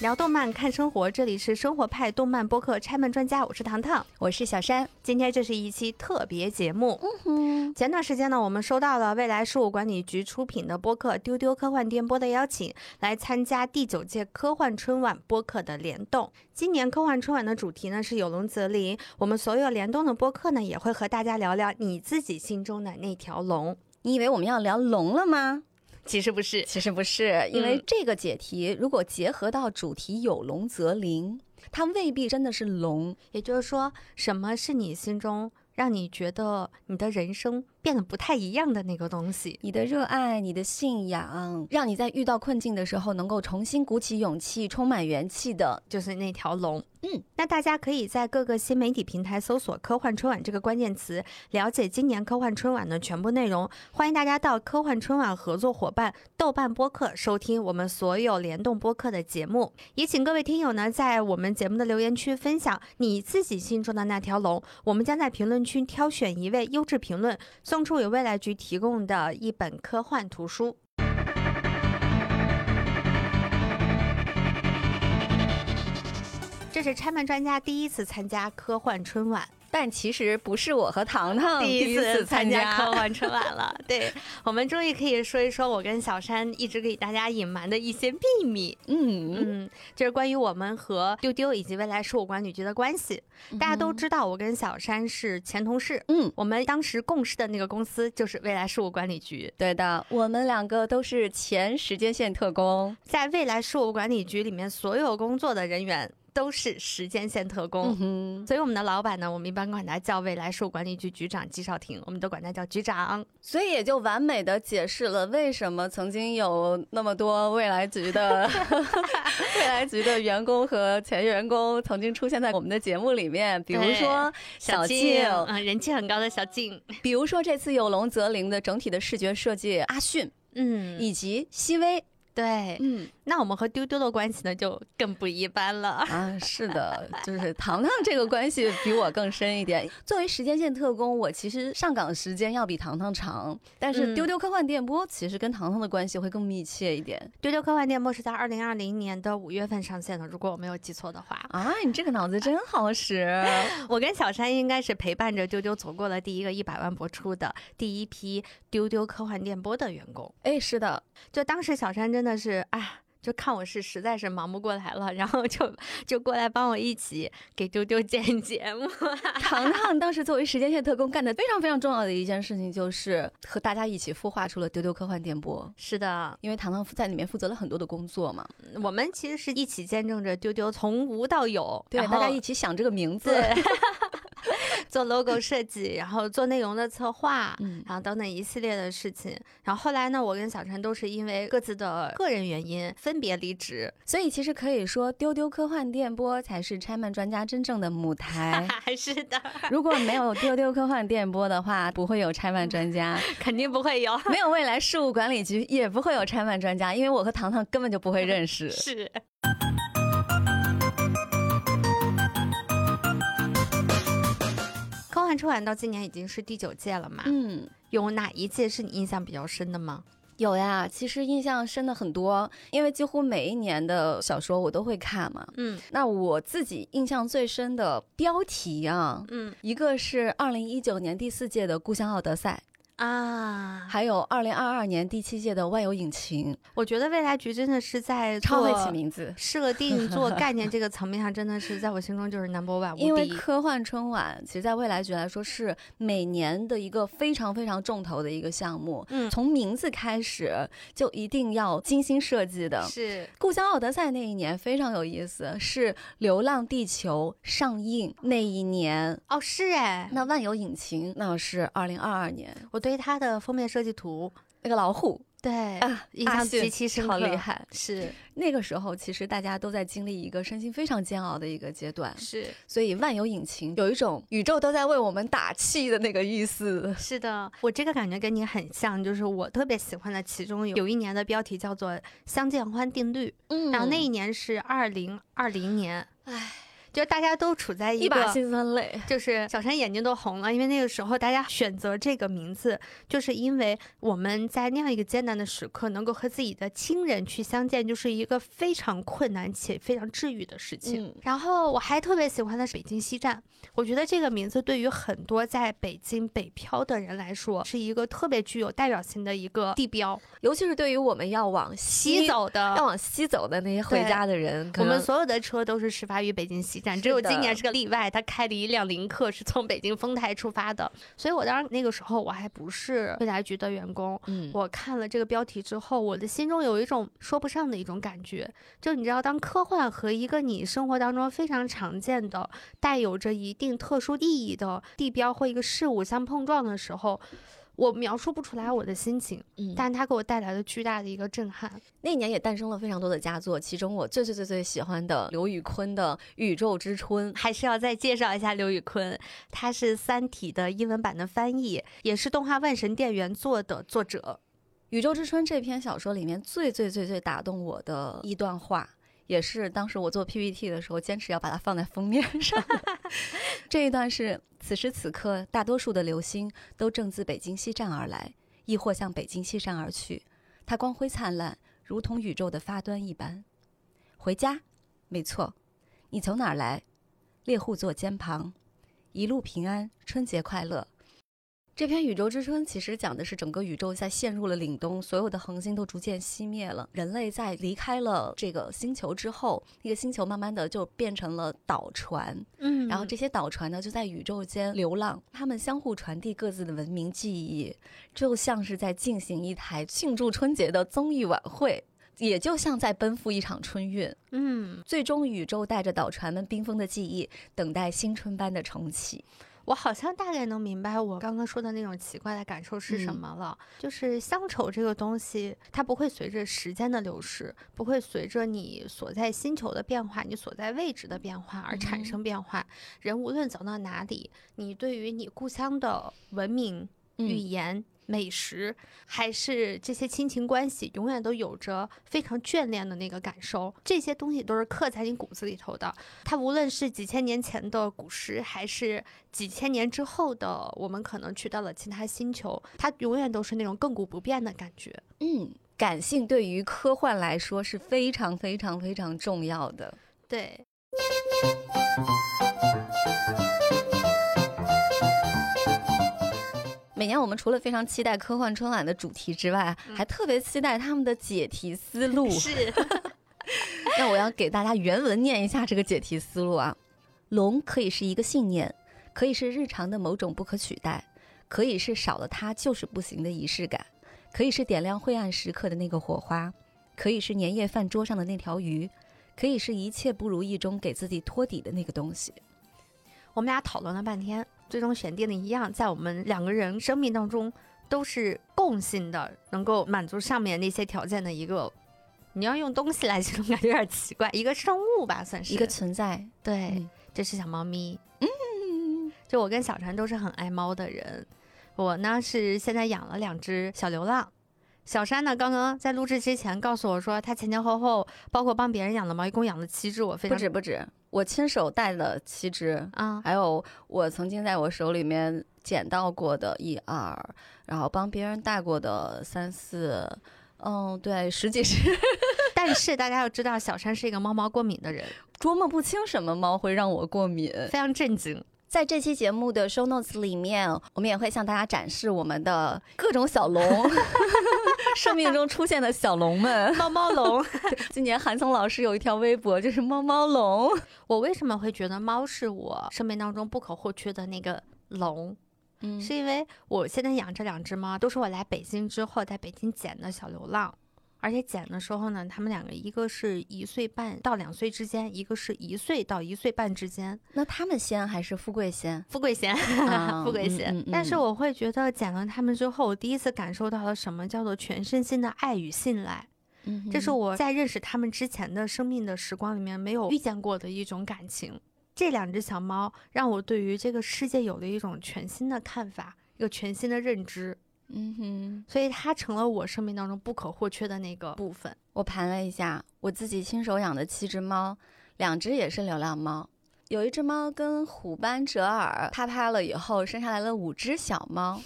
聊动漫看生活，这里是生活派动漫播客拆漫专家，我是糖糖，我是小山。今天这是一期特别节目。嗯哼，前段时间呢，我们收到了未来事务管理局出品的播客《丢丢科幻电波》的邀请，来参加第九届科幻春晚播客的联动。今年科幻春晚的主题呢是有龙则灵，我们所有联动的播客呢也会和大家聊聊你自己心中的那条龙。你以为我们要聊龙了吗？其实不是，其实不是，因为这个解题如果结合到主题“有龙则灵”，它未必真的是龙。也就是说，什么是你心中让你觉得你的人生变得不太一样的那个东西？你的热爱，你的信仰，让你在遇到困境的时候能够重新鼓起勇气，充满元气的，就是那条龙。嗯，那大家可以在各个新媒体平台搜索“科幻春晚”这个关键词，了解今年科幻春晚的全部内容。欢迎大家到科幻春晚合作伙伴豆瓣播客收听我们所有联动播客的节目。也请各位听友呢，在我们节目的留言区分享你自己心中的那条龙，我们将在评论区挑选一位优质评论，送出给未来局提供的一本科幻图书。这是拆漫专家第一次参加科幻春晚。但其实不是我和糖糖第一次参加科幻春晚了。对我们终于可以说一说我跟小山一直给大家隐瞒的一些秘密。嗯嗯，就是关于我们和丢丢以及未来事务管理局的关系。大家都知道，我跟小山是前同事。嗯，我们当时共事的那个公司就是未来事务管理局。对的，我们两个都是前时间线特工，在未来事务管理局里面，所有工作的人员。都是时间线特工，所以我们的老板呢，我们一般管他叫未来事务管理局局长季少廷，我们都管他叫局长，所以也就完美的解释了为什么曾经有那么多未来局的 未来局的员工和前员工曾经出现在我们的节目里面，比如说小静，嗯，人气很高的小静，比如说这次有龙则灵的整体的视觉设计阿迅，嗯，以及熹微。对，嗯，那我们和丢丢的关系呢，就更不一般了啊！是的，就是糖糖这个关系比我更深一点。作为时间线特工，我其实上岗时间要比糖糖长，但是丢丢科幻电波其实跟糖糖的关系会更密切一点。丢丢科幻电波是在二零二零年的五月份上线的，如果我没有记错的话啊！你这个脑子真好使。我跟小山应该是陪伴着丢丢走过了第一个一百万播出的第一批丢丢科幻电波的员工。哎，是的，就当时小山真。真的是哎。就看我是实在是忙不过来了，然后就就过来帮我一起给丢丢剪节目。糖糖当时作为时间线特工干的非常非常重要的一件事情，就是和大家一起孵化出了丢丢科幻电波。是的，因为糖糖在里面负责了很多的工作嘛。我们其实是一起见证着丢丢从无到有，对，大家一起想这个名字。做 logo 设计，然后做内容的策划，嗯，然后等等一系列的事情。然后后来呢，我跟小陈都是因为各自的个人原因分别离职，所以其实可以说，丢丢科幻电波才是拆漫专家真正的母台。是的，如果没有丢丢科幻电波的话，不会有拆漫专家，肯定不会有。没有未来事务管理局，也不会有拆漫专家，因为我和糖糖根本就不会认识。是。科幻春晚到今年已经是第九届了嘛？嗯，有哪一届是你印象比较深的吗？有呀，其实印象深的很多，因为几乎每一年的小说我都会看嘛。嗯，那我自己印象最深的标题啊，嗯，一个是二零一九年第四届的《故乡奥德赛》。啊，还有二零二二年第七届的万有引擎，我觉得未来局真的是在超会起名字、设定、做概念这个层面上，真的是在我心中就是 number one。因为科幻春晚，其实在未来局来说是每年的一个非常非常重头的一个项目。嗯，从名字开始就一定要精心设计的。是故乡奥德赛那一年非常有意思，是流浪地球上映那一年。哦，是哎，那万有引擎那是二零二二年。我对。对它的封面设计图，那个老虎，对啊，印象极其深刻，好厉害。是那个时候，其实大家都在经历一个身心非常煎熬的一个阶段。是，所以万有引擎有一种宇宙都在为我们打气的那个意思。是的，我这个感觉跟你很像，就是我特别喜欢的，其中有有一年的标题叫做《相见欢定律》，嗯，然后那一年是二零二零年，唉。就大家都处在一个把辛酸泪。就是小山眼睛都红了，因为那个时候大家选择这个名字，就是因为我们在那样一个艰难的时刻，能够和自己的亲人去相见，就是一个非常困难且非常治愈的事情。嗯然后我还特别喜欢的是北京西站，我觉得这个名字对于很多在北京北漂的人来说，是一个特别具有代表性的一个地标。尤其是对于我们要往西走的要往西走的那些回家的人，我们所有的车都是始发于北京西站，只有今年是个例外，他开了一辆林克是从北京丰台出发的。所以我当时那个时候我还不是未来局的员工，嗯，我看了这个标题之后，我的心中有一种说不上的一种感觉，就你知道，当科幻和一个你生活当中非常常见的、带有着一定特殊意义的地标或一个事物相碰撞的时候。我描述不出来我的心情，嗯但它给我带来了巨大的一个震撼。那年也诞生了非常多的佳作，其中我最最最最喜欢的刘宇昆的《宇宙之春》。还是要再介绍一下刘宇昆，他是《三体》的英文版的翻译，也是动画《万神殿原作》的作者。《宇宙之春》这篇小说里面最最最最打动我的一段话，也是当时我做 PPT 的时候坚持要把它放在封面上。这一段是：此时此刻，大多数的流星都正自北京西站而来，亦或向北京西站而去。它光辉灿烂，如同宇宙的发端一般。回家，没错。你从哪儿来？猎户座肩旁，一路平安，春节快乐。这篇《宇宙之春》其实讲的是整个宇宙在陷入了凛冬，所有的恒星都逐渐熄灭了。人类在离开了这个星球之后，那个星球慢慢的就变成了岛船，嗯然后这些岛船呢就在宇宙间流浪，他们相互传递各自的文明记忆，就像是在进行一台庆祝春节的综艺晚会。也就像在奔赴一场春运，嗯，最终宇宙带着岛船们冰封的记忆，等待新春般的重启。我好像大概能明白我刚刚说的那种奇怪的感受是什嗯么了。就是乡愁这个东西，它不会随着时间的流逝，不会随着你所在星球的变化、你所在位置的变化而产嗯生变化。人无论走到哪里，你对于你故乡的文明、语嗯，言、美食，还是这些亲情关系，永远都有着非常眷恋的那个感受。这些东西都是刻在你骨子里头的。它无论是几千年前的古诗，还是几千年之后的我们可能去到了其他星球，它永远都是那种亘古不变的感觉。嗯，感性对于科幻来说是非常非常非常重要的。对，每年我们除了非常期待科幻春晚的主题之外，嗯还特别期待他们的解题思路。是 那我要给大家原文念一下这个解题思路啊。龙可以是一个信念，可以是日常的某种不可取代，可以是少了它就是不行的仪式感，可以是点亮晦暗时刻的那个火花，可以是年夜饭桌上的那条鱼，可以是一切不如意中给自己托底的那个东西。我们俩讨论了半天，最终选定的一样，在我们两个人生命当中都是共性的，能够满足上面那些条件的一个。你要用东西来形容，感觉有点奇怪。一个生物吧，算是一个存在，对，嗯这是小猫咪。嗯，就我跟小船都是很爱猫的人。我呢是现在养了两只小流浪。小山呢，刚刚在录制之前告诉我说，他前前后后包括帮别人养的猫，一共养了七只。我非常不止不止，我亲手带了七只，啊，还有我曾经在我手里面捡到过的一二，然后帮别人带过的三四，嗯，对，十几只，但是大家要知道，小山是一个猫毛过敏的人，琢磨不清什么猫会让我过敏。非常震惊。在这期节目的 show notes 里面，我们也会向大家展示我们的各种小龙，生命中出现的小龙们。猫猫龙，今年韩松老师有一条微博，就是猫猫龙。我为什么会觉得猫是我生命当中不可或缺的那个龙？嗯是因为我现在养这两只猫，都是我来北京之后在北京捡的小流浪，而且剪的时候呢，他们两个一个是一岁半到两岁之间，一个是一岁到一岁半之间，那他们先还是富贵先？富贵贤，啊富贵先。嗯嗯嗯但是我会觉得剪了他们之后，我第一次感受到了什么叫做全身心的爱与信赖。嗯这是我在认识他们之前的生命的时光里面没有遇见过的一种感情。这两只小猫让我对于这个世界有了一种全新的看法，一个全新的认知，嗯哼。所以它成了我生命当中不可或缺的那个部分。我盘了一下，我自己亲手养的七只猫，两只也是流浪猫，有一只猫跟虎斑折耳啪啪了以后，生下来了五只小猫。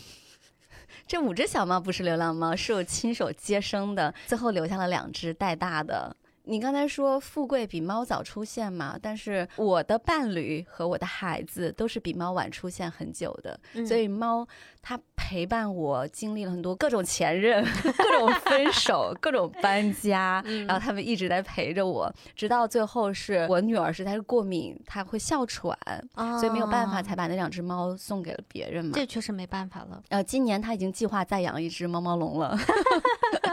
这五只小猫不是流浪猫，是我亲手接生的，最后留下了两只带大的。你刚才说富贵比猫早出现嘛？但是我的伴侣和我的孩子都是比猫晚出现很久的，所以猫它陪伴我经历了很多各种前任、各种分手、各种搬家，然后他们一直在陪着我，直到最后是我女儿实在是过敏，她会哮喘，所以没有办法才把那两只猫送给了别人嘛。这确实没办法了。呃，今年他已经计划再养一只猫猫龙了。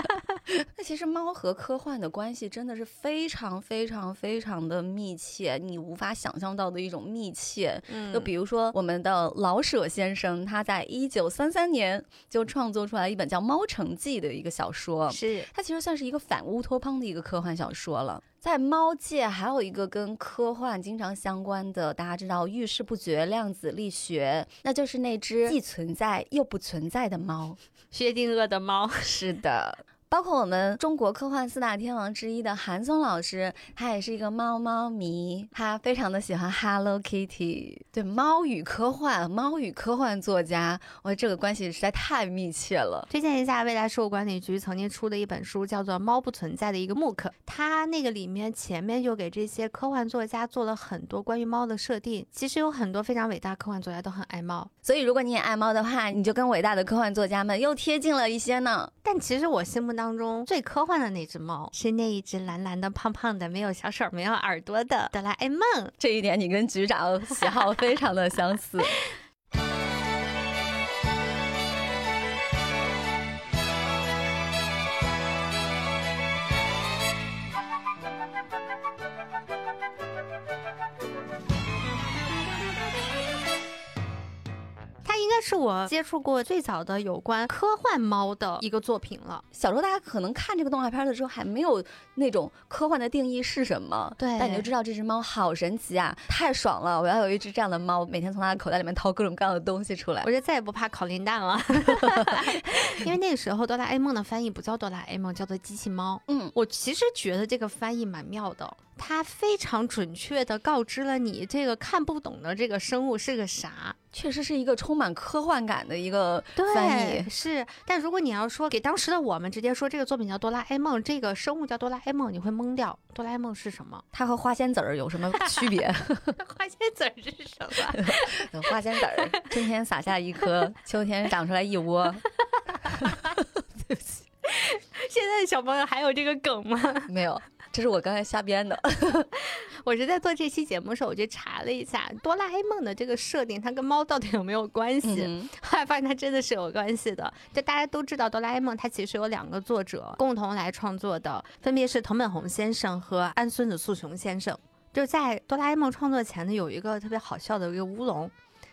那其实猫和科幻的关系真的是非常非常非常的密切，你无法想象到的一种密切。嗯，就比如说我们的老舍先生，他在一九三三年就创作出来一本叫《猫城记》的一个小说，是它其实算是一个反乌托邦的一个科幻小说了。在猫界还有一个跟科幻经常相关的，大家知道遇事不决量子力学，那就是那只既存在又不存在的猫，薛定谔的猫。是的。包括我们中国科幻四大天王之一的韩松老师，他也是一个猫猫迷，他非常的喜欢 Hello Kitty。对，猫与科幻，猫与科幻作家，我这个关系实在太密切了。推荐一下未来事务管理局曾经出的一本书，叫做《猫不存在的一个 MOOC》，它那个里面前面就给这些科幻作家做了很多关于猫的设定。其实有很多非常伟大科幻作家都很爱猫，所以如果你也爱猫的话，你就跟伟大的科幻作家们又贴近了一些呢。但其实我心目当当中最科幻的那只猫是那一只蓝蓝的、胖胖的、没有小手、没有耳朵的哆啦 A 梦。这一点你跟局长喜好非常的相似。是我接触过最早的有关科幻猫的一个作品了。小时候大家可能看这个动画片的时候还没有那种科幻的定义是什么，对，但你就知道这只猫好神奇啊，太爽了！我要有一只这样的猫，每天从它的口袋里面掏各种各样的东西出来，我就再也不怕烤林蛋了。因为那个时候哆啦 A 梦的翻译不叫哆啦 A 梦，叫做机器猫。嗯，我其实觉得这个翻译蛮妙的。它非常准确的告知了你这个看不懂的这个生物是个啥，确实是一个充满科幻感的一个翻译。是，但如果你要说给当时的我们直接说这个作品叫哆啦 A 梦，这个生物叫哆啦 A 梦，你会懵掉。哆啦 A 梦是什么？它和花仙子儿有什么区别？花仙子儿是什么？花仙子儿，春天撒下一颗，秋天长出来一窝。对不起，现在的小朋友还有这个梗吗？没有。这是我刚才瞎编的，我是在做这期节目的时候，我就查了一下哆啦 A 梦的这个设定，它跟猫到底有没有关系？后来发现它真的是有关系的。就大家都知道，哆啦 A 梦它其实有两个作者共同来创作的，分别是藤本弘先生和安孙子素雄先生。就在哆啦 A 梦创作前呢，有一个特别好笑的一个乌龙。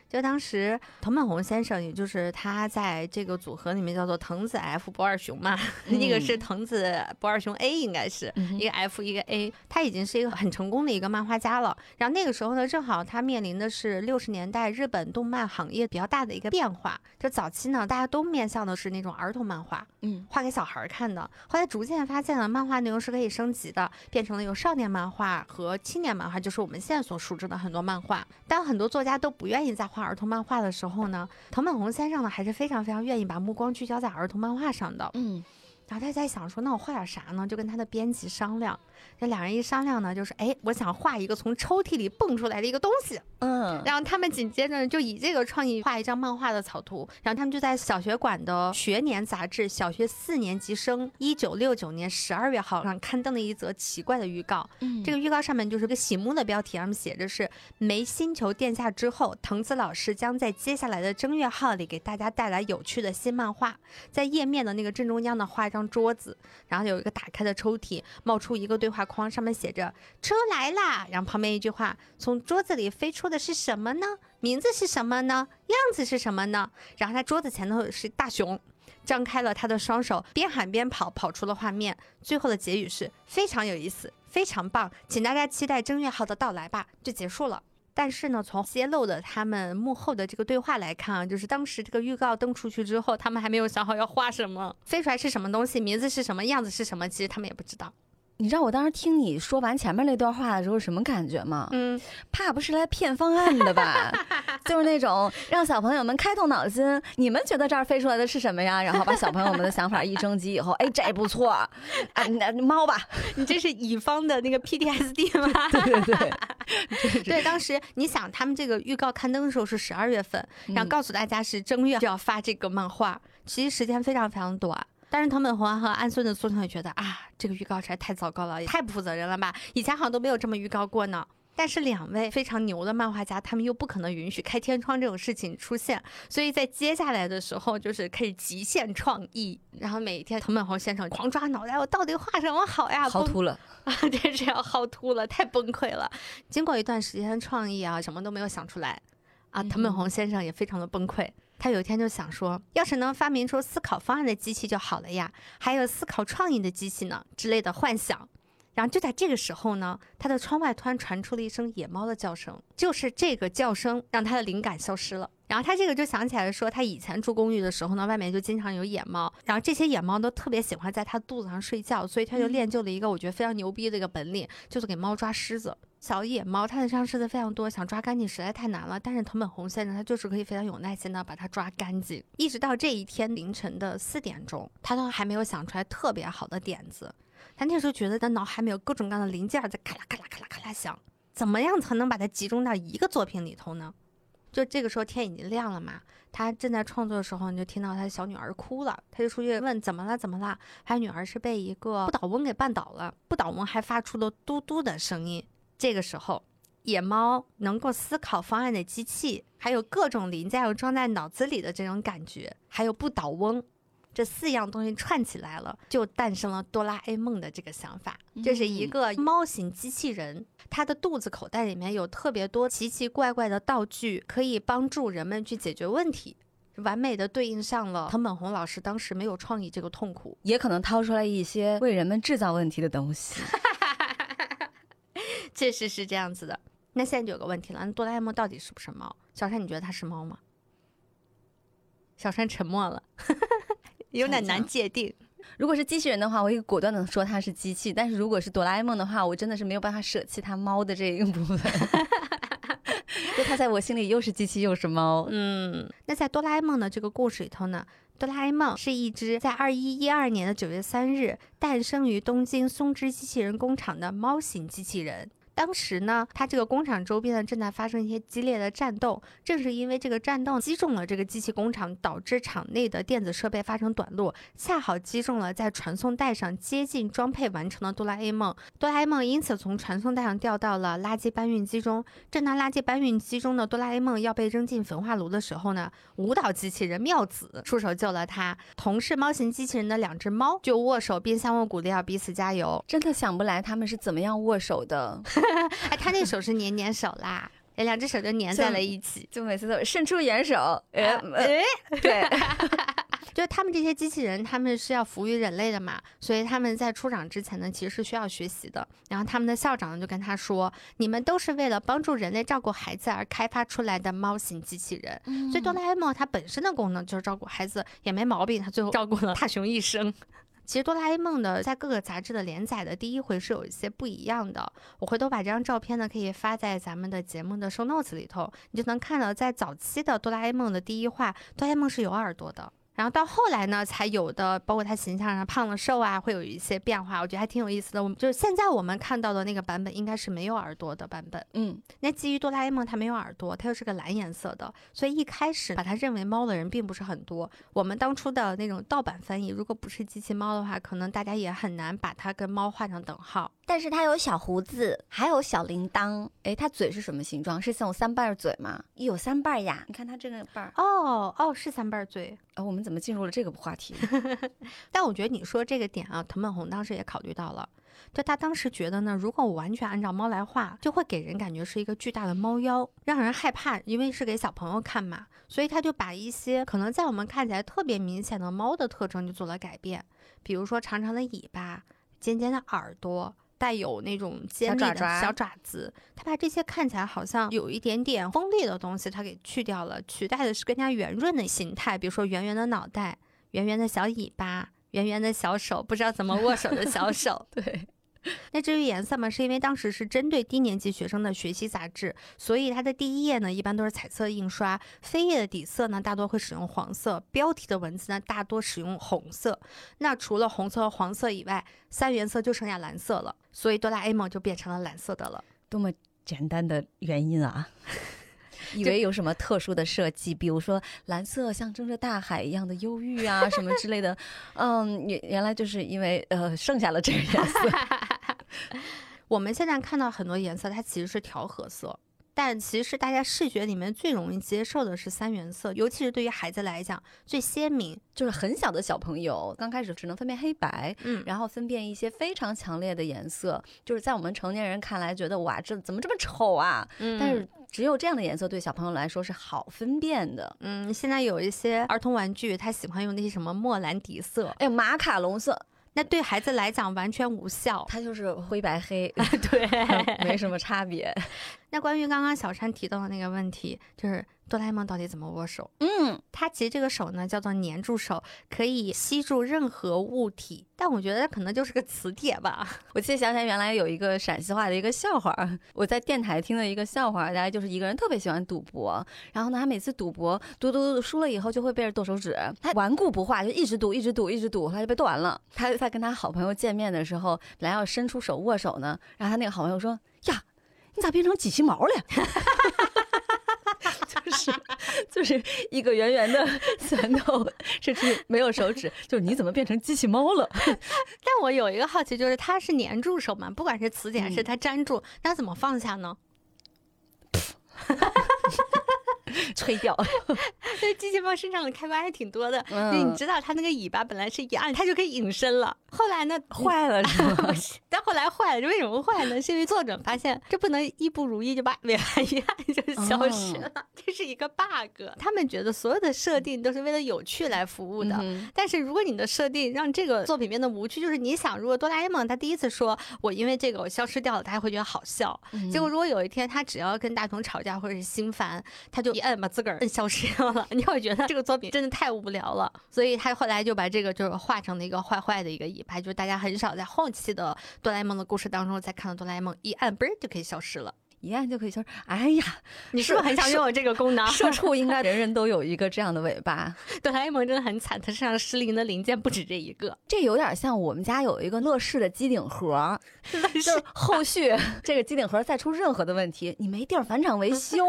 就当时藤本弘先生，也就是他在这个组合里面叫做藤子 F 不二雄嘛，一个是藤子不二雄 A，应该是一个 F 一个 A，他已经是一个很成功的一个漫画家了。然后那个时候呢，正好他面临的是六十年代日本动漫行业比较大的一个变化。就早期呢，大家都面向的是那种儿童漫画，嗯，画给小孩看的。后来逐渐发现了漫画内容是可以升级的，变成了有少年漫画和青年漫画，就是我们现在所熟知的很多漫画。但很多作家都不愿意再画。儿童漫画的时候呢，藤本弘先生呢还是非常非常愿意把目光聚焦在儿童漫画上的。嗯，然后他在想说，那我画点啥呢？就跟他的编辑商量。这两人一商量呢，就是哎，我想画一个从抽屉里蹦出来的一个东西。嗯，然后他们紧接着就以这个创意画一张漫画的草图。然后他们就在小学馆的学年杂志《小学四年级生》一九六九年十二月号上刊登了一则奇怪的预告。嗯，这个预告上面就是个醒目的标题，上面写着是“没星球殿下之后，藤子老师将在接下来的正月号里给大家带来有趣的新漫画”。在页面的那个正中央呢，画一张张桌子，然后有一个打开的抽屉，冒出一个对话。框上面写着“车来啦”，然后旁边一句话：“从桌子里飞出的是什么呢？名字是什么呢？样子是什么呢？”然后他桌子前头是大熊，张开了他的双手，边喊边跑，跑出了画面。最后的结语是非常有意思，非常棒，请大家期待正月号的到来吧。就结束了。但是呢，从揭露的他们幕后的这个对话来看啊，就是当时这个预告登出去之后，他们还没有想好要画什么，飞出来是什么东西，名字是什么，样子是什么，其实他们也不知道。你知道我当时听你说完前面那段话的时候什么感觉吗？嗯，怕不是来骗方案的吧？就是那种让小朋友们开动脑筋，你们觉得这儿飞出来的是什么呀？然后把小朋友们的想法一征集以后，哎，这不错，啊，那猫吧，你这是乙方的那个 PTSD 吗？对对对，对，当时你想他们这个预告刊登的时候是十二月份，然后告诉大家是正月就要发这个漫画，其实时间非常非常短。但是藤本弘和安孙子苏童也觉得啊，这个预告实在太糟糕了，也太不负责任了吧？以前好像都没有这么预告过呢。但是两位非常牛的漫画家，他们又不可能允许开天窗这种事情出现，所以在接下来的时候就是可以极限创意，然后每一天藤本弘先生狂抓脑袋，我到底画什么好呀？薅秃了 啊，这是要薅秃了，太崩溃了。经过一段时间创意啊，什么都没有想出来啊，藤本弘先生也非常的崩溃。他有一天就想说，要是能发明出思考方案的机器就好了呀，还有思考创意的机器呢之类的幻想。然后就在这个时候呢，他的窗外突然传出了一声野猫的叫声，就是这个叫声让他的灵感消失了。然后他这个就想起来说，他以前住公寓的时候呢，外面就经常有野猫，然后这些野猫都特别喜欢在他肚子上睡觉，所以他就练就了一个我觉得非常牛逼的一个本领，就是给猫抓虱子。小野猫它的身上虱子非常多，想抓干净实在太难了。但是藤本弘先生他就是可以非常有耐心的把它抓干净，一直到这一天凌晨的四点钟，他都还没有想出来特别好的点子。他那时候觉得他脑海里有各种各样的零件在咔啦咔啦咔啦咔啦响，怎么样才能把它集中到一个作品里头呢？就这个时候天已经亮了嘛，他正在创作的时候，你就听到他的小女儿哭了，他就出去问怎么了怎么了，他女儿是被一个不倒翁给绊倒了，不倒翁还发出了嘟嘟的声音。这个时候，野猫能够思考方案的机器，还有各种零件要装在脑子里的这种感觉，还有不倒翁。这四样东西串起来了，就诞生了哆啦 A 梦的这个想法。这是一个猫型机器人，它的肚子口袋里面有特别多奇奇怪怪的道具，可以帮助人们去解决问题，完美的对应上了藤本弘老师当时没有创意这个痛苦，也可能掏出来一些为人们制造问题的东西。确实是这样子的。那现在就有个问题了，那哆啦 A 梦到底是不是猫？小山，你觉得它是猫吗？小山沉默了。有点难界定。如果是机器人的话，我可以果断的说它是机器；但是如果是哆啦 A 梦的话，我真的是没有办法舍弃它猫的这一部分。就它在我心里又是机器又是猫。嗯，那在哆啦 A 梦的这个故事里头呢，哆啦 A 梦是一只在二一一二年的九月三日诞生于东京松之机器人工厂的猫型机器人。当时呢，它这个工厂周边呢正在发生一些激烈的战斗，正是因为这个战斗击中了这个机器工厂，导致厂内的电子设备发生短路，恰好击中了在传送带上接近装配完成的哆啦 A 梦。哆啦 A 梦因此从传送带上掉到了垃圾搬运机中。正当垃圾搬运机中的哆啦 A 梦要被扔进焚化炉的时候呢，舞蹈机器人妙子出手救了他。同是猫型机器人的两只猫就握手并相互鼓励，要彼此加油。真的想不来他们是怎么样握手的。哎，他那手是粘粘手啦，哎，两只手就粘在了一起，就每次都伸出援手。哎哎，对，就是他们这些机器人，他们是要服务于人类的嘛，所以他们在出场之前呢，其实是需要学习的。然后他们的校长呢就跟他说：“你们都是为了帮助人类照顾孩子而开发出来的猫型机器人。”所以哆啦 A 梦它本身的功能就是照顾孩子，也没毛病。他最后照顾了大雄一生。其实哆啦 A 梦的在各个杂志的连载的第一回是有一些不一样的，我回头把这张照片呢可以发在咱们的节目的 show notes 里头，你就能看到在早期的哆啦 A 梦的第一话，哆啦 A 梦是有耳朵的。然后到后来呢，才有的，包括他形象上胖了瘦啊，会有一些变化，我觉得还挺有意思的。我们就是现在我们看到的那个版本，应该是没有耳朵的版本。嗯，那基于哆啦 A 梦它没有耳朵，它又是个蓝颜色的，所以一开始把它认为猫的人并不是很多。我们当初的那种盗版翻译，如果不是机器猫的话，可能大家也很难把它跟猫画上等号。但是它有小胡子，还有小铃铛。哎，它嘴是什么形状？是像三瓣嘴吗？有三瓣呀！你看它这个瓣儿。哦哦，是三瓣嘴。呃，我们怎么进入了这个话题？但我觉得你说这个点啊，藤本弘当时也考虑到了。就他当时觉得呢，如果我完全按照猫来画，就会给人感觉是一个巨大的猫妖，让人害怕，因为是给小朋友看嘛。所以他就把一些可能在我们看起来特别明显的猫的特征就做了改变，比如说长长的尾巴、尖尖的耳朵。带有那种尖利的小爪子，它把这些看起来好像有一点点锋利的东西，它给去掉了，取代的是更加圆润的形态，比如说圆圆的脑袋、圆圆的小尾巴、圆圆的小手，不知道怎么握手的小手。对，那至于颜色嘛，是因为当时是针对低年级学生的学习杂志，所以它的第一页呢一般都是彩色印刷，扉页的底色呢大多会使用黄色，标题的文字呢大多使用红色。那除了红色和黄色以外，三原色就剩下蓝色了，所以哆啦 A 梦就变成了蓝色的了。多么简单的原因啊！以为有什么特殊的设计，比如说蓝色象征着大海一样的忧郁啊，什么之类的。嗯，原原来就是因为呃剩下了这个颜色。我们现在看到很多颜色，它其实是调和色。但其实大家视觉里面最容易接受的是三原色，尤其是对于孩子来讲最鲜明，就是很小的小朋友刚开始只能分辨黑白，嗯，然后分辨一些非常强烈的颜色，就是在我们成年人看来觉得哇这怎么这么丑啊，嗯但是只有这样的颜色对小朋友来说是好分辨的。嗯，现在有一些儿童玩具，他喜欢用那些什么莫兰迪色，哎，马卡龙色，那对孩子来讲完全无效。他就是灰白黑，对 没什么差别。那关于刚刚小山提到的那个问题，就是哆啦 A 梦到底怎么握手？嗯，它其实这个手呢叫做粘住手，可以吸住任何物体，但我觉得可能就是个磁铁吧。我记得想起来原来有一个陕西话的一个笑话，我在电台听的一个笑话儿，大家就是一个人特别喜欢赌博，然后呢，他每次赌博赌赌赌输了以后就会被人剁手指，他顽固不化，就一直赌一直赌一直赌，后来就被剁完了。他在跟他好朋友见面的时候，本来要伸出手握手呢，然后他那个好朋友说：“呀，你咋变成机器猫了？” 就是就是一个圆圆的 拳头，甚至没有手指，就是你怎么变成机器猫了？但我有一个好奇，就是它是粘住手嘛，不管是磁铁还是它粘住，那怎么放下呢？吹掉。对，机器猫身上的开关还挺多的。嗯，你知道它那个尾巴本来是一按，它就可以隐身了。后来呢，坏了是吗？但后来坏了，为什么坏呢？是因为作者发现这不能一不如意就把尾巴一按就消失了，这是一个 bug。他们觉得所有的设定都是为了有趣来服务的。嗯但是如果你的设定让这个作品变得无趣，就是你想，如果哆啦 A 梦他第一次说我因为这个我消失掉了，他还会觉得好笑。嗯结果如果有一天他只要跟大雄吵架或者是心烦，他就一摁把自个儿摁消失掉了，你会觉得这个作品真的太无聊了。所以他后来就把这个就是画成了一个坏坏的一个尾巴，就是大家很少在后期的哆啦 A 梦的故事当中再看到哆啦 A 梦一按嘣儿就可以消失了。一按就可以消失。哎呀，你是不是很想拥有这个功能？社畜应该 人人都有一个这样的尾巴，哆啦 A 梦真的很惨，它身上失灵的零件不止这一个。这有点像我们家有一个乐视的机顶盒，就是后续这个机顶盒再出任何的问题，你没地儿返厂维修。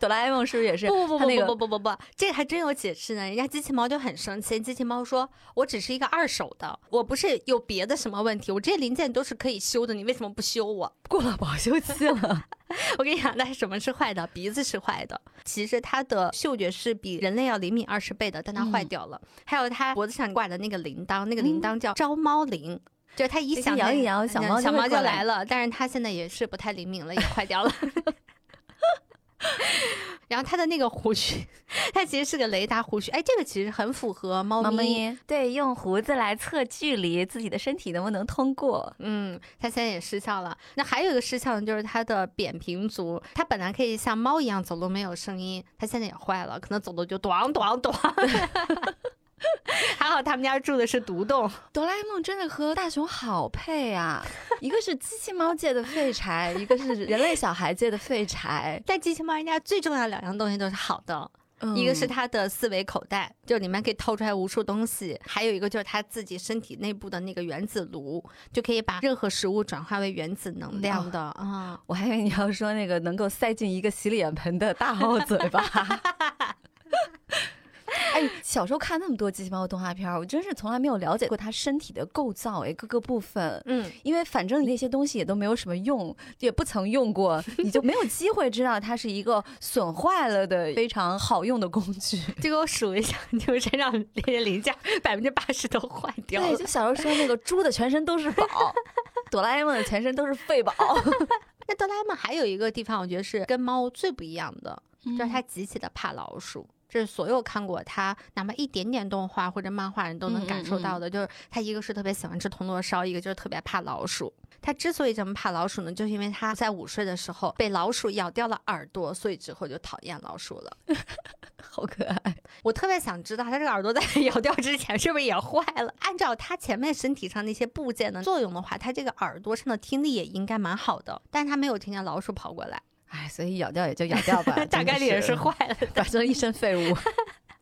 哆啦 A 梦是不是也是？不不不不不不不不，这个还真有解释呢。人家机器猫就很生气，机器猫说：“我只是一个二手的，我不是有别的什么问题，我这些零件都是可以修的，你为什么不修我 过了保修期了。？”我跟你讲，那什么是坏的？鼻子是坏的。其实它的嗅觉是比人类要灵敏二十倍的，但它坏掉了。还有它脖子上挂的那个铃铛，那个铃铛叫招猫铃。就是它一响，摇一摇小猫就小猫就来了，但是它现在也是不太灵敏了，也坏掉了。然后它的那个胡须，它其实是个雷达胡须，哎，这个其实很符合猫猫咪。对，用胡子来测距离，自己的身体能不能通过？嗯，它现在也失效了。那还有一个失效呢，就是它的扁平足，它本来可以像猫一样走路没有声音，它现在也坏了，可能走路就咣咣咣。还好他们家住的是独栋，哆啦 A 梦真的和大雄好配啊！一个是机器猫界的废柴，一个是人类小孩界的废柴。但机器猫人家最重要两样东西都是好的，嗯一个是它的四维口袋，就里面可以掏出来无数东西；还有一个就是它自己身体内部的那个原子炉，就可以把任何食物转化为原子能量的啊。我还以为你要说那个能够塞进一个洗脸盆的大号嘴巴。哎，小时候看那么多机器猫的动画片儿，我真是从来没有了解过它身体的构造，哎，各个部分。嗯，因为反正那些东西也都没有什么用，也不曾用过，你就没有机会知道它是一个损坏了的非常好用的工具。就给我数一下，就是身上那些零件百分之八十都坏掉了对，就小时候说那个 猪的全身都是宝，哆啦 A 梦的全身都是废宝。那哆啦 A 梦还有一个地方，我觉得是跟猫最不一样的，就是嗯它极其的怕老鼠。这是所有看过他哪怕一点点动画或者漫画人都能嗯感受到的。就是他一个是特别喜欢吃铜锣烧，一个就是特别怕老鼠。他之所以这么怕老鼠呢，就是因为他在午睡的时候被老鼠咬掉了耳朵，所以之后就讨厌老鼠了。好可爱。我特别想知道他这个耳朵在 咬掉之前是不是也坏了？按照他前面身体上那些部件的作用的话，他这个耳朵上的听力也应该蛮好的，但是他没有听见老鼠跑过来，哎，所以咬掉也就咬掉吧，大概率也是坏了的。反正一身废物。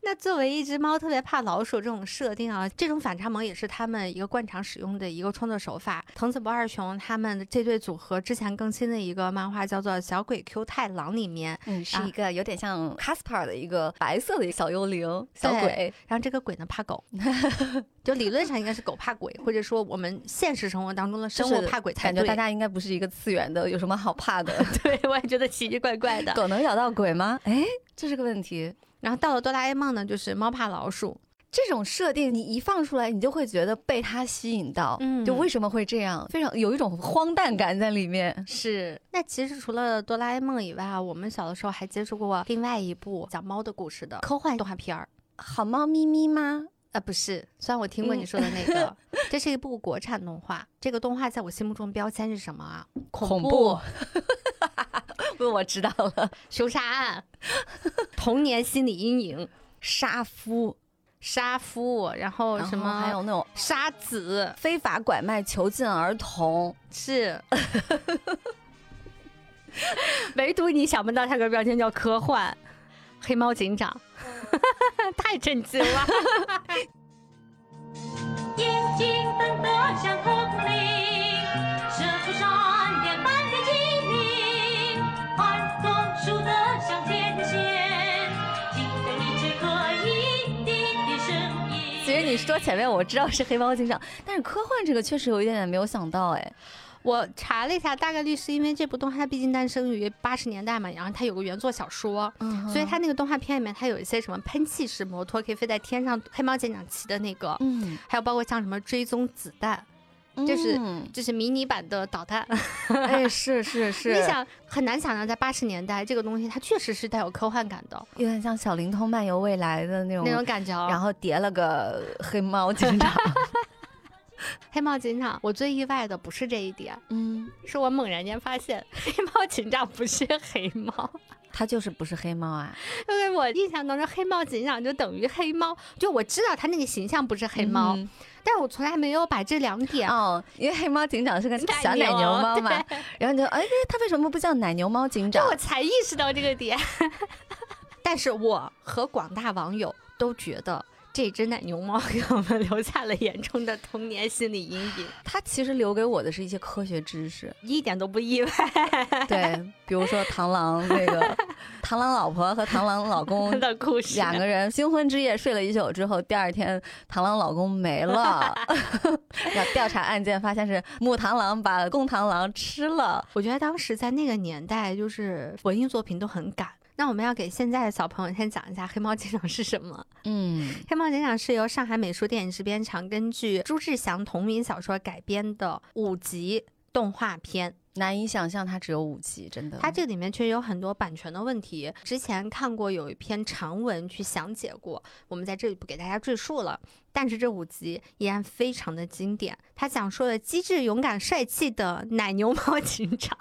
那作为一只猫特别怕老鼠这种设定啊，这种反差萌也是他们一个惯常使用的一个创作手法。藤子不二雄他们这对组合之前更新的一个漫画叫做《小鬼 Q 太郎》里面，嗯，是啊一个有点像 Caspar 的一个白色的小幽灵小鬼。然后这个鬼呢怕狗，就理论上应该是狗怕鬼，或者说我们现实生活当中的生就是物怕鬼才感觉。大家应该不是一个次元的，有什么好怕的？对我也觉得奇奇怪怪的。狗能咬到鬼吗？哎，这是个问题。然后到了哆啦 A 梦呢，就是猫怕老鼠，这种设定你一放出来，你就会觉得被它吸引到，嗯就为什么会这样，非常有一种荒诞感在里面。是。那其实除了哆啦 A 梦以外啊，我们小的时候还接触过另外一部讲猫的故事的科幻动画片儿。好猫咪咪吗？啊，不是，虽然我听过你说的那个，这是一部国产动画。这个动画在我心目中标签是什么啊？恐怖怖、不，我知道了，凶杀案、童年心理阴影、杀夫，杀夫，然后什么？还有那种杀子，非法拐卖、囚禁儿童。是。唯独你想不到它个标签叫科幻，黑猫警长，太震惊了。眼睛瞪得像铜铃，你说前面我知道是黑猫警长，但是科幻这个确实有一点点没有想到哎。我查了一下，大概率是因为这部动画它毕竟诞生于八十年代嘛，然后它有个原作小说，嗯所以它那个动画片里面它有一些什么喷气式摩托可以飞在天上，黑猫警长骑的那个，嗯，还有包括像什么追踪子弹，就是嗯就是迷你版的导弹。哎，是是 是，你想很难想象在八十年代这个东西它确实是带有科幻感的有点像小灵通漫游未来的那种那种感觉哦。然后叠了个黑猫警长。黑猫警长，我最意外的不是这一点，嗯，是我猛然间发现黑猫警长不是黑猫。它就是不是黑猫啊？因为我印象当中黑猫警长就等于黑猫，就我知道他那个形象不是黑猫，嗯但我从来没有把这两点。哦，因为黑猫警长是个 小奶牛猫嘛，然后你就哎，他为什么不叫奶牛猫警长就我？才意识到这个点，但是我和广大网友都觉得这只奶牛猫 给我们留下了严重的童年心理阴影，它其实留给我的是一些科学知识，一点都不意外对，比如说螳螂那个 螳螂老婆和螳螂老公 的故事。两个人新婚之夜睡了一宿之后，第二天螳螂老公没了，要调查案件，发现是母螳螂把公螳螂吃了。我觉得当时在那个年代，就是文艺作品都很赶。那我们要给现在的小朋友先讲一下黑猫警长是什么。嗯，黑猫警长是由上海美术电影制片厂根据朱志祥同名小说改编的五集动画片。难以想象它只有五集，真的。它这里面确实有很多版权的问题，之前看过有一篇长文去详解过，我们在这里不给大家赘述了。但是这五集依然非常的经典，它讲述了机智、勇敢、帅气的奶牛猫警长，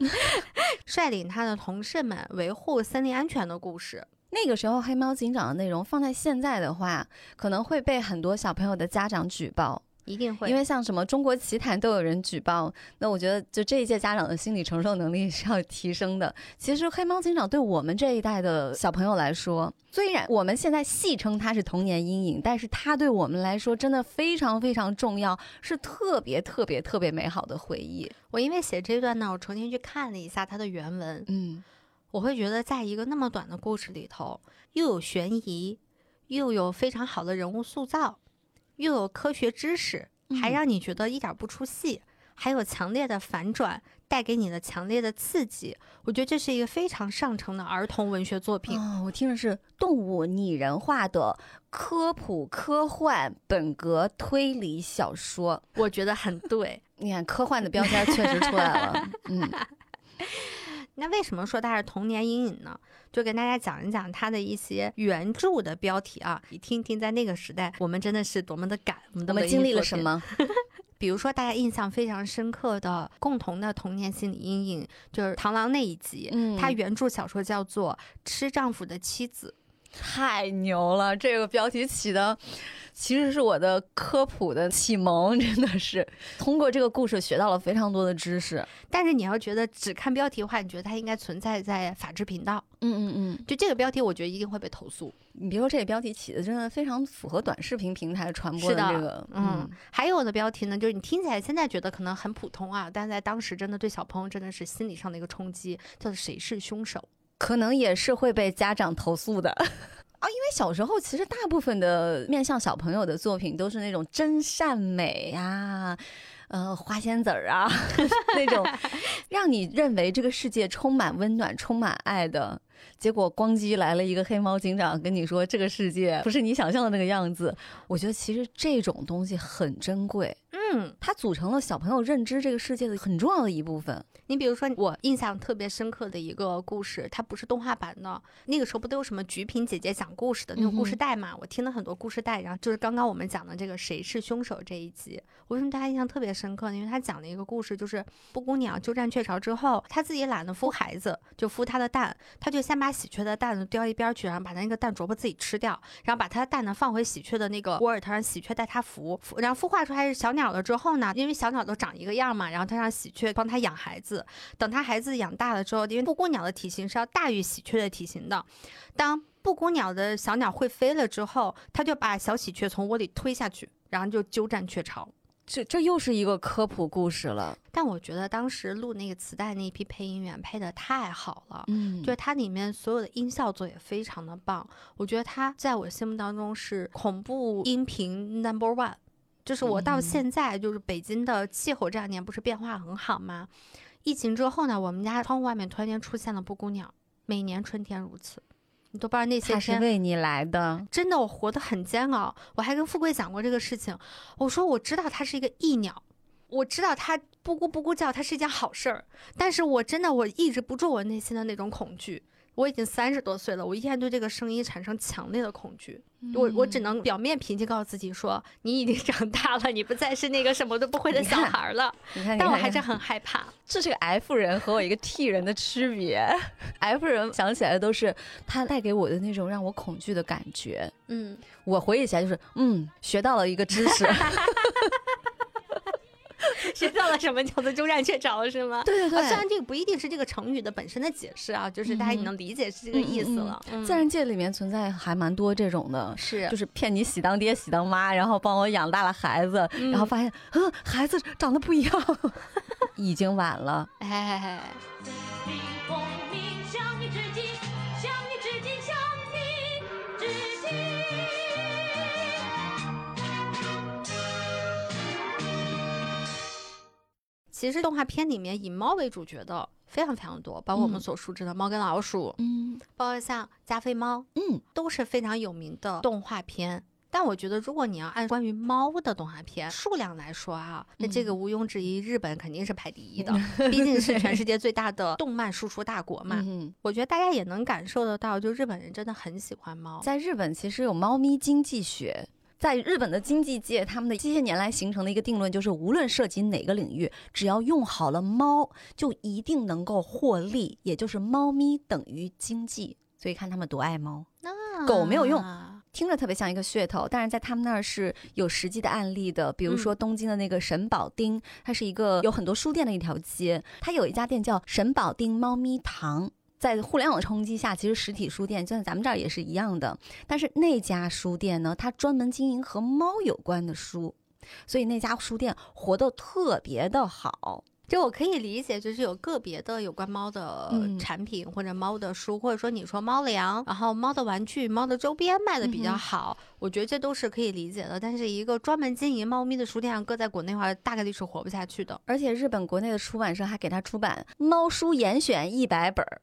率领他的同事们维护森林安全的故事。那个时候黑猫警长的内容放在现在的话，可能会被很多小朋友的家长举报，一定会，因为像什么中国奇谭都有人举报。那我觉得，就这一届家长的心理承受能力是要提升的。其实黑猫警长对我们这一代的小朋友来说，虽然我们现在戏称它是童年阴影，但是它对我们来说真的非常非常重要，是特别特别特别美好的回忆。我因为写这段呢，我重新去看了一下它的原文，嗯，我会觉得，在一个那么短的故事里头，又有悬疑，又有非常好的人物塑造，又有科学知识，还嗯让你觉得一点不出戏，还有强烈的反转，带给你的强烈的刺激。我觉得这是一个非常上乘的儿童文学作品。哦，我听的是动物拟人化的科普科幻本格推理小说。我觉得很对。你看，科幻的标签确实出来了。嗯，那为什么说它是童年阴影呢？就跟大家讲一讲它的一些原著的标题啊，你听一听，在那个时代，我们真的是多么的赶，我们的文艺我们经历了？什么？比如说大家印象非常深刻的共同的童年心理阴影，就是螳螂那一集，嗯它原著小说叫做《吃丈夫的妻子》。太牛了！这个标题起的其实是我的科普的启蒙，真的是通过这个故事学到了非常多的知识。但是你要觉得只看标题的话，你觉得它应该存在在法制频道？嗯嗯嗯，就这个标题，我觉得一定会被投诉。你别说这个标题起的真的非常符合短视频平台传播的这个，嗯，还有的标题呢，就是你听起来现在觉得可能很普通啊，但在当时真的对小朋友真的是心理上的一个冲击，叫做谁是凶手？可能也是会被家长投诉的。啊，因为小时候其实大部分的面向小朋友的作品都是那种真善美呀、呃，花仙子儿啊 那种，让你认为这个世界充满温暖、充满爱的。结果咣叽来了一个黑猫警长，跟你说这个世界不是你想象的那个样子。我觉得其实这种东西很珍贵，嗯，它组成了小朋友认知这个世界的很重要的一部分。你比如说，我印象特别深刻的一个故事，它不是动画版的。那个时候不都有什么橘萍姐姐讲故事的那种故事带嘛？我听了很多故事带，然后就是刚刚我们讲的这个谁是凶手这一集，为什么大家印象特别深刻呢？因为他讲了一个故事，就是布谷鸟鸠占鹊巢之后，他自己懒得孵孩子，就孵他的蛋，他就先把喜鹊的蛋呢叼一边去，然后把他那个蛋啄破自己吃掉，然后把他的蛋呢放回喜鹊的那个窝里头，让喜鹊带它孵。孵然后孵化出来是小鸟了之后呢，因为小鸟都长一个样嘛，然后他让喜鹊帮他养孩子。等他孩子养大了之后，因为布谷鸟的体型是要大于喜鹊的体型的，当布谷鸟的小鸟会飞了之后，他就把小喜鹊从窝里推下去，然后就鸠占鹊巢。这这又是一个科普故事了。但我觉得当时录那个磁带那一批配音员配的太好了。嗯就是它里面所有的音效做也非常的棒，我觉得它在我心目当中是恐怖音频 number one。就是我到嗯现在，就是北京的气候这两年不是变化很好吗？疫情之后呢，我们家窗户外面突然间出现了布谷鸟，每年春天如此。你都不知道那些他是为你来的。真的，我活得很煎熬。我还跟富贵讲过这个事情，我说我知道它是一个异鸟，我知道它布谷布谷叫，它是一件好事儿，但是我真的我抑制不住我内心的那种恐惧。我已经三十多岁了，我依然对这个声音产生强烈的恐惧。我我只能表面平静告诉自己说，你已经长大了，你不再是那个什么都不会的小孩了。你看，但我还是很害怕。这是个 F 人和我一个 T 人的区别。F 人想起来的都是他带给我的那种让我恐惧的感觉，嗯，我回忆起来就是嗯，学到了一个知识。学到了什么叫做鸠占鹊巢是吗？对对啊虽然这个不一定是这个成语的本身的解释啊，就是大家也能理解是这个意思了。嗯自然界里面存在还蛮多这种的。是就是骗你喜当爹喜当妈，然后帮我养大了孩子，然后发现，嗯，孩子长得不一样，已经晚了。哎，其实动画片里面以猫为主角的非常非常多，包括我们嗯所熟知的《猫跟老鼠》，嗯包括像加菲猫，嗯，都是非常有名的动画片。但我觉得，如果你要按关于猫的动画片数量来说啊，那这个毋庸置疑，日本肯定是排第一的，毕竟是全世界最大的动漫输出大国嘛。嗯我觉得大家也能感受得到，就日本人真的很喜欢猫。在日本其实有猫咪经济学。在日本的经济界，他们的这些年来形成的一个定论就是，无论涉及哪个领域，只要用好了猫，就一定能够获利，也就是猫咪等于经济。所以看他们多爱猫，狗没有用啊听着特别像一个噱头，但是在他们那儿是有实际的案例的。比如说东京的那个神保町，它是一个有很多书店的一条街，它有一家店叫神保町猫咪堂。在互联网冲击下，其实实体书店就像咱们这儿也是一样的。但是那家书店呢，它专门经营和猫有关的书，所以那家书店活得特别的好。就我可以理解，就是有个别的有关猫的嗯产品或者猫的书，或者说你说猫粮，然后猫的玩具、猫的周边卖的比较好，我觉得这都是可以理解的。但是一个专门经营猫咪的书店，搁在国内的话，大概率是活不下去的。而且日本国内的出版社还给他出版猫书严选一百本儿，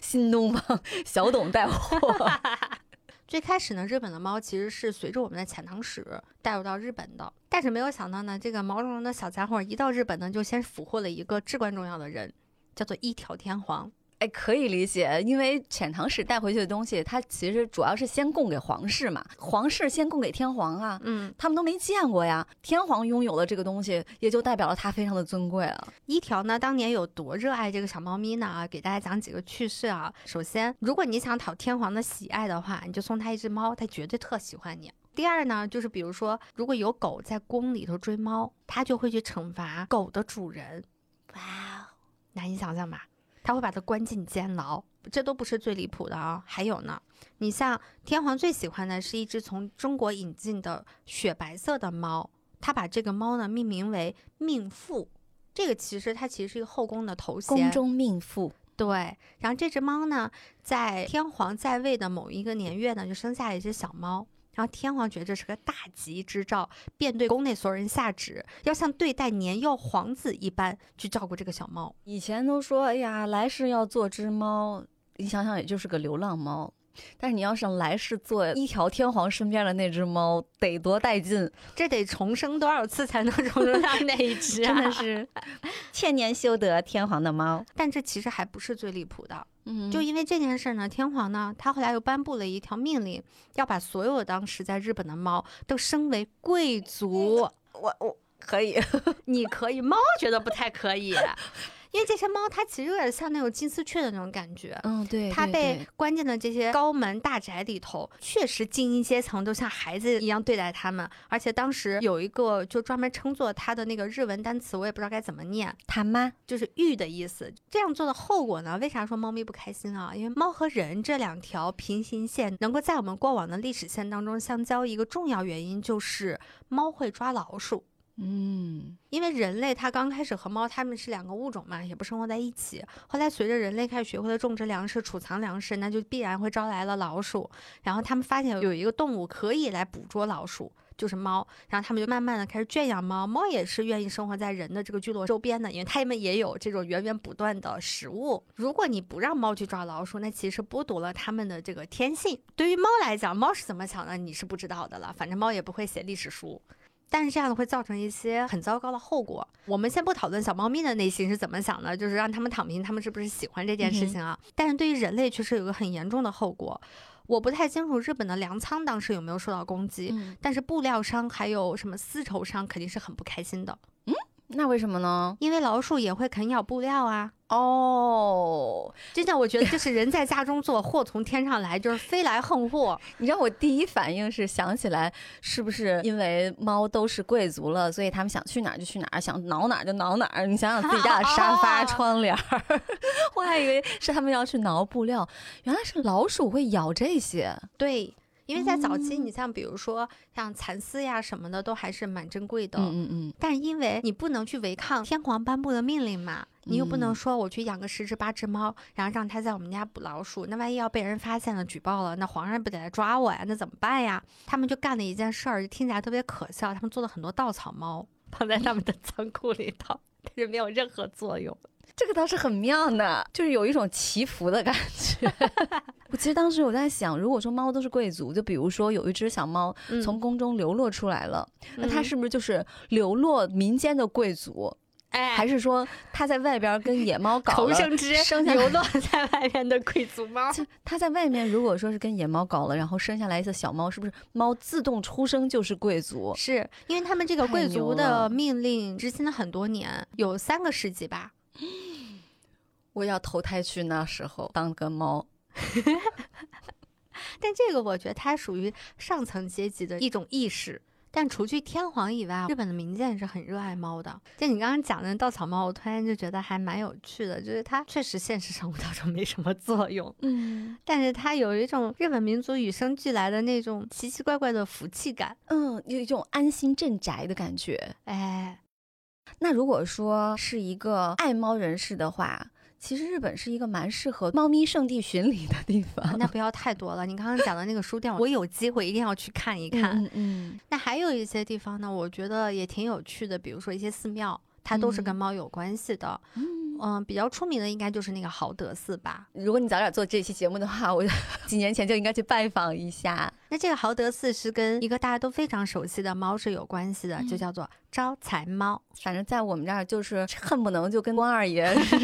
新东方小董带货。最开始呢，日本的猫其实是随着我们的遣唐使带入到日本的，但是没有想到呢，这个毛茸茸的小家伙一到日本呢，就先俘获了一个至关重要的人，叫做一条天皇。哎，可以理解，因为遣唐使带回去的东西，它其实主要是先供给皇室嘛，皇室先供给天皇啊，嗯，他们都没见过呀。天皇拥有了这个东西，也就代表了他非常的尊贵了。一条呢，当年有多热爱这个小猫咪呢？啊，给大家讲几个趣事啊。首先，如果你想讨天皇的喜爱的话，你就送他一只猫，他绝对特喜欢你。第二呢，就是比如说，如果有狗在宫里头追猫，他就会去惩罚狗的主人。哇哦，难以想象吧？他会把它关进监牢，这都不是最离谱的啊！还有呢，你像天皇最喜欢的是一只从中国引进的雪白色的猫，他把这个猫呢命名为命妇。这个其实它其实是一个后宫的头衔，宫中命妇。对。然后这只猫呢，在天皇在位的某一个年月呢，就生下了一只小猫。然后天皇觉得这是个大吉之兆，便对宫内所有人下旨，要像对待年幼皇子一般去照顾这个小猫。以前都说，哎呀，来世要做只猫，你想想，也就是个流浪猫。但是你要是来世做一条天皇身边的那只猫，得多带劲！这得重生多少次才能重生到那一只、啊？真的是 千年修得天皇的猫。但这其实还不是最离谱的，嗯就因为这件事呢，天皇呢，他后来又颁布了一条命令，要把所有当时在日本的猫都升为贵族。我我可以，你可以，猫觉得不太可以，因为这些猫它其实有点像那种金丝雀的那种感觉。嗯，对，它对被关进了这些高门大宅里头，确实精英阶层都像孩子一样对待它们。而且当时有一个就专门称作它的那个日文单词，我也不知道该怎么念，它妈，就是“玉”的意思。这样做的后果呢？为啥说猫咪不开心啊？因为猫和人这两条平行线能够在我们过往的历史线当中相交，一个重要原因就是猫会抓老鼠。嗯，因为人类它刚开始和猫它们是两个物种嘛，也不生活在一起。后来随着人类开始学会了种植粮食、储藏粮食，那就必然会招来了老鼠。然后他们发现有一个动物可以来捕捉老鼠，就是猫。然后他们就慢慢的开始圈养猫，猫也是愿意生活在人的这个聚落周边的，因为他们也有这种源源不断的食物。如果你不让猫去抓老鼠，那其实剥夺了它们的这个天性。对于猫来讲，猫是怎么想的，你是不知道的了。反正猫也不会写历史书。但是这样会造成一些很糟糕的后果。我们先不讨论小猫咪的内心是怎么想的，就是让它们躺平，它们是不是喜欢这件事情啊？但是对于人类确实有个很严重的后果。我不太清楚日本的粮仓当时有没有受到攻击，嗯但是布料商还有什么丝绸商肯定是很不开心的，嗯那为什么呢？因为老鼠也会啃咬布料啊。哦，真的，我觉得就是人在家中坐，祸从天上来，就是飞来横祸。你知道我第一反应是想起来，是不是因为猫都是贵族了，所以他们想去哪儿就去哪儿，想挠哪儿就挠哪儿？你想想自己家的沙发、哦窗帘儿，我还以为是他们要去挠布料，原来是老鼠会咬这些。对，因为在早期，你像比如说像蚕丝呀什么的，都还是蛮珍贵的。嗯嗯但是因为你不能去违抗天皇颁布的命令嘛，你又不能嗯说我去养个十只八只猫，然后让它在我们家捕老鼠，那万一要被人发现了举报了，那皇上不得来抓我呀？那怎么办呀？他们就干了一件事儿，听起来特别可笑，他们做了很多稻草猫，放在他们的 仓库里头，但是没有任何作用。这个倒是很妙呢，就是有一种祈福的感觉。我其实当时我在想，如果说猫都是贵族，就比如说有一只小猫嗯从宫中流落出来了，那它嗯是不是就是流落民间的贵族？哎还是说他在外边跟野猫搞投 了？生之生下来流落在外面的贵族猫？就它在外面，如果说是跟野猫搞了，然后生下来一次小猫，是不是猫自动出生就是贵族？是因为他们这个贵族的命令执行了很多年，有三个世纪吧。我要投胎去那时候当个猫。但这个我觉得它属于上层阶级的一种意识。但除去天皇以外，日本的民间是很热爱猫的。就你刚刚讲的稻草猫，我突然就觉得还蛮有趣的，就是它确实现实生活当中没什么作用，嗯但是它有一种日本民族与生俱来的那种奇奇怪怪的福气感。嗯，有一种安心镇宅的感觉。哎，那如果说是一个爱猫人士的话，其实日本是一个蛮适合猫咪圣地巡礼的地方。那不要太多了。你刚刚讲的那个书店，我有机会一定要去看一看。嗯嗯那还有一些地方呢，我觉得也挺有趣的，比如说一些寺庙，它都是跟嗯猫有关系的。嗯。嗯，比较出名的应该就是那个豪德寺吧。如果你早点做这期节目的话，我 几年前就应该去拜访一下。那这个豪德寺是跟一个大家都非常熟悉的猫是有关系的，就嗯叫做招财猫。反正在我们这儿就是恨不能就跟关二爷 是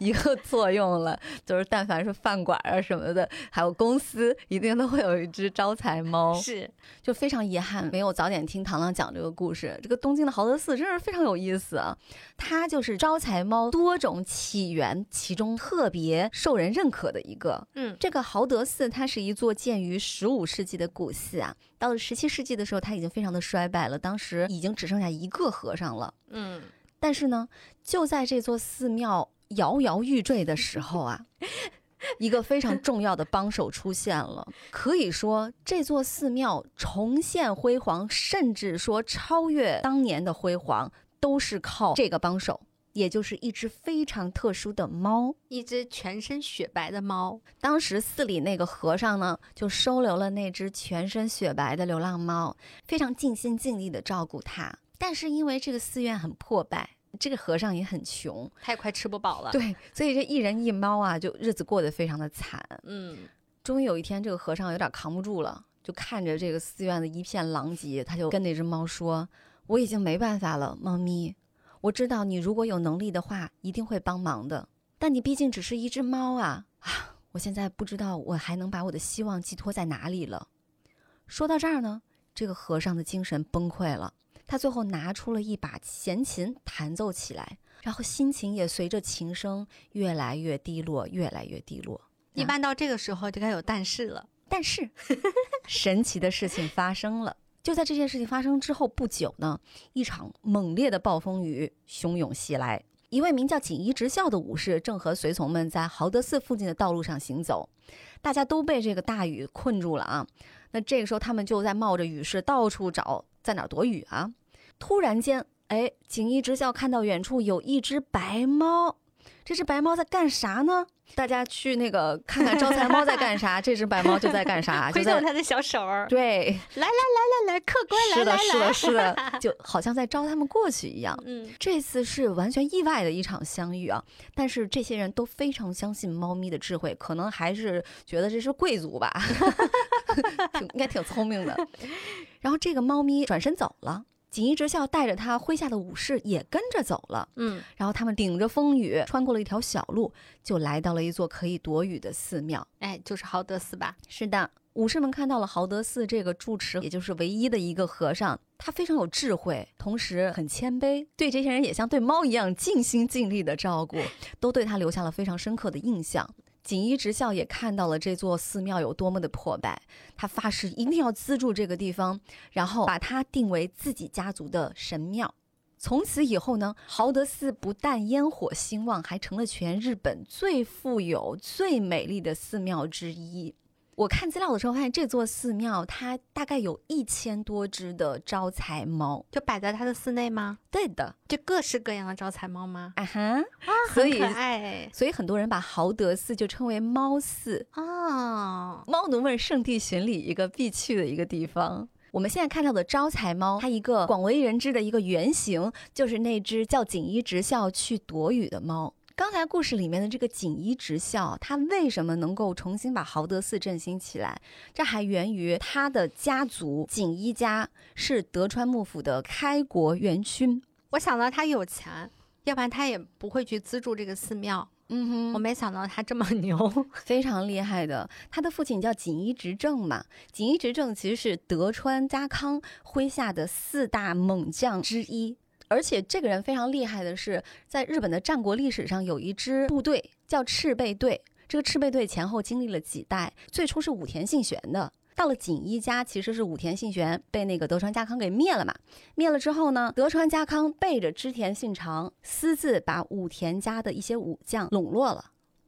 一一个作用了，就是但凡是饭馆啊什么的，还有公司，一定都会有一只招财猫。是，就非常遗憾没有早点听糖糖讲这个故事。这个东京的豪德寺真是非常有意思啊！它就是招财猫多种起源其中特别受人认可的一个。嗯，这个豪德寺它是一座建于十五世纪的古寺啊，到了十七世纪的时候，它已经非常的衰败了，当时已经只剩下一个和尚了。嗯，但是呢，就在这座寺庙摇摇欲坠的时候啊，一个非常重要的帮手出现了。可以说，这座寺庙重现辉煌，甚至说超越当年的辉煌，都是靠这个帮手，也就是一只非常特殊的猫。一只全身雪白的猫。当时寺里那个和尚呢，就收留了那只全身雪白的流浪猫，非常尽心尽力的照顾它。但是因为这个寺院很破败，这个和尚也很穷，他也快吃不饱了。，对，所以这一人一猫啊，就日子过得非常的惨。嗯，终于有一天，这个和尚有点扛不住了，就看着这个寺院的一片狼藉，他就跟那只猫说：“我已经没办法了，猫咪，我知道你如果有能力的话，一定会帮忙的。但你毕竟只是一只猫啊啊！我现在不知道我还能把我的希望寄托在哪里了。”说到这儿呢，这个和尚的精神崩溃了。他最后拿出了一把弦琴，弹奏起来，然后心情也随着琴声越来越低落，越来越低落。一般到这个时候就该有但是了。但是，神奇的事情发生了。就在这件事情发生之后不久呢，一场猛烈的暴风雨汹涌袭来。一位名叫锦衣直孝的武士正和随从们在豪德寺附近的道路上行走，大家都被这个大雨困住了啊。那这个时候，他们就在冒着雨势到处找在哪儿躲雨啊。突然间，哎，锦衣直孝看到远处有一只白猫，这只白猫在干啥呢？大家去那个看看招财猫在干啥，这只白猫就在干啥，就在挥动他的小手儿，对，来来来来来，客官来是的，是的，是的，就好像在招他们过去一样。嗯，这次是完全意外的一场相遇啊！但是这些人都非常相信猫咪的智慧，可能还是觉得这是贵族吧，挺应该挺聪明的。然后这个猫咪转身走了，锦衣直孝带着他麾下的武士也跟着走了。嗯，然后他们顶着风雨穿过了一条小路，就来到了一座可以躲雨的寺庙。哎，就是豪德寺吧？是的，武士们看到了豪德寺这个住持，也就是唯一的一个和尚，他非常有智慧，同时很谦卑，对这些人也像对猫一样尽心尽力的照顾，都对他留下了非常深刻的印象。锦衣直校也看到了这座寺庙有多么的破败，他发誓一定要资助这个地方，然后把它定为自己家族的神庙。从此以后呢，豪德寺不但烟火兴旺，还成了全日本最富有、最美丽的寺庙之一。我看资料的时候发现，这座寺庙它大概有一千多只的招财猫。就摆在它的寺内吗？对的，就各式各样的招财猫吗？啊哈，所以很可爱所以很多人把豪德寺就称为猫寺，哦。猫奴们圣地巡礼一个必去的一个地方。我们现在看到的招财猫，它一个广为人知的一个原型，就是那只叫锦衣直孝去躲雨的猫。刚才故事里面的这个锦衣直孝，他为什么能够重新把豪德寺振兴起来？这还源于他的家族锦衣家是德川幕府的开国元勋。我想到他有钱，要不然他也不会去资助这个寺庙。嗯哼我没想到他这么牛。非常厉害的。他的父亲叫锦衣执政嘛，锦衣执政其实是德川家康麾下的四大猛将之一。而且这个人非常厉害的是，在日本的战国历史上有一支部队叫赤备队。这个赤备队前后经历了几代，最初是武田信玄的，到了锦衣家其实是武田信玄被那个德川家康给灭了嘛。灭了之后呢，德川家康背着织田信长，私自把武田家的一些武将笼络了。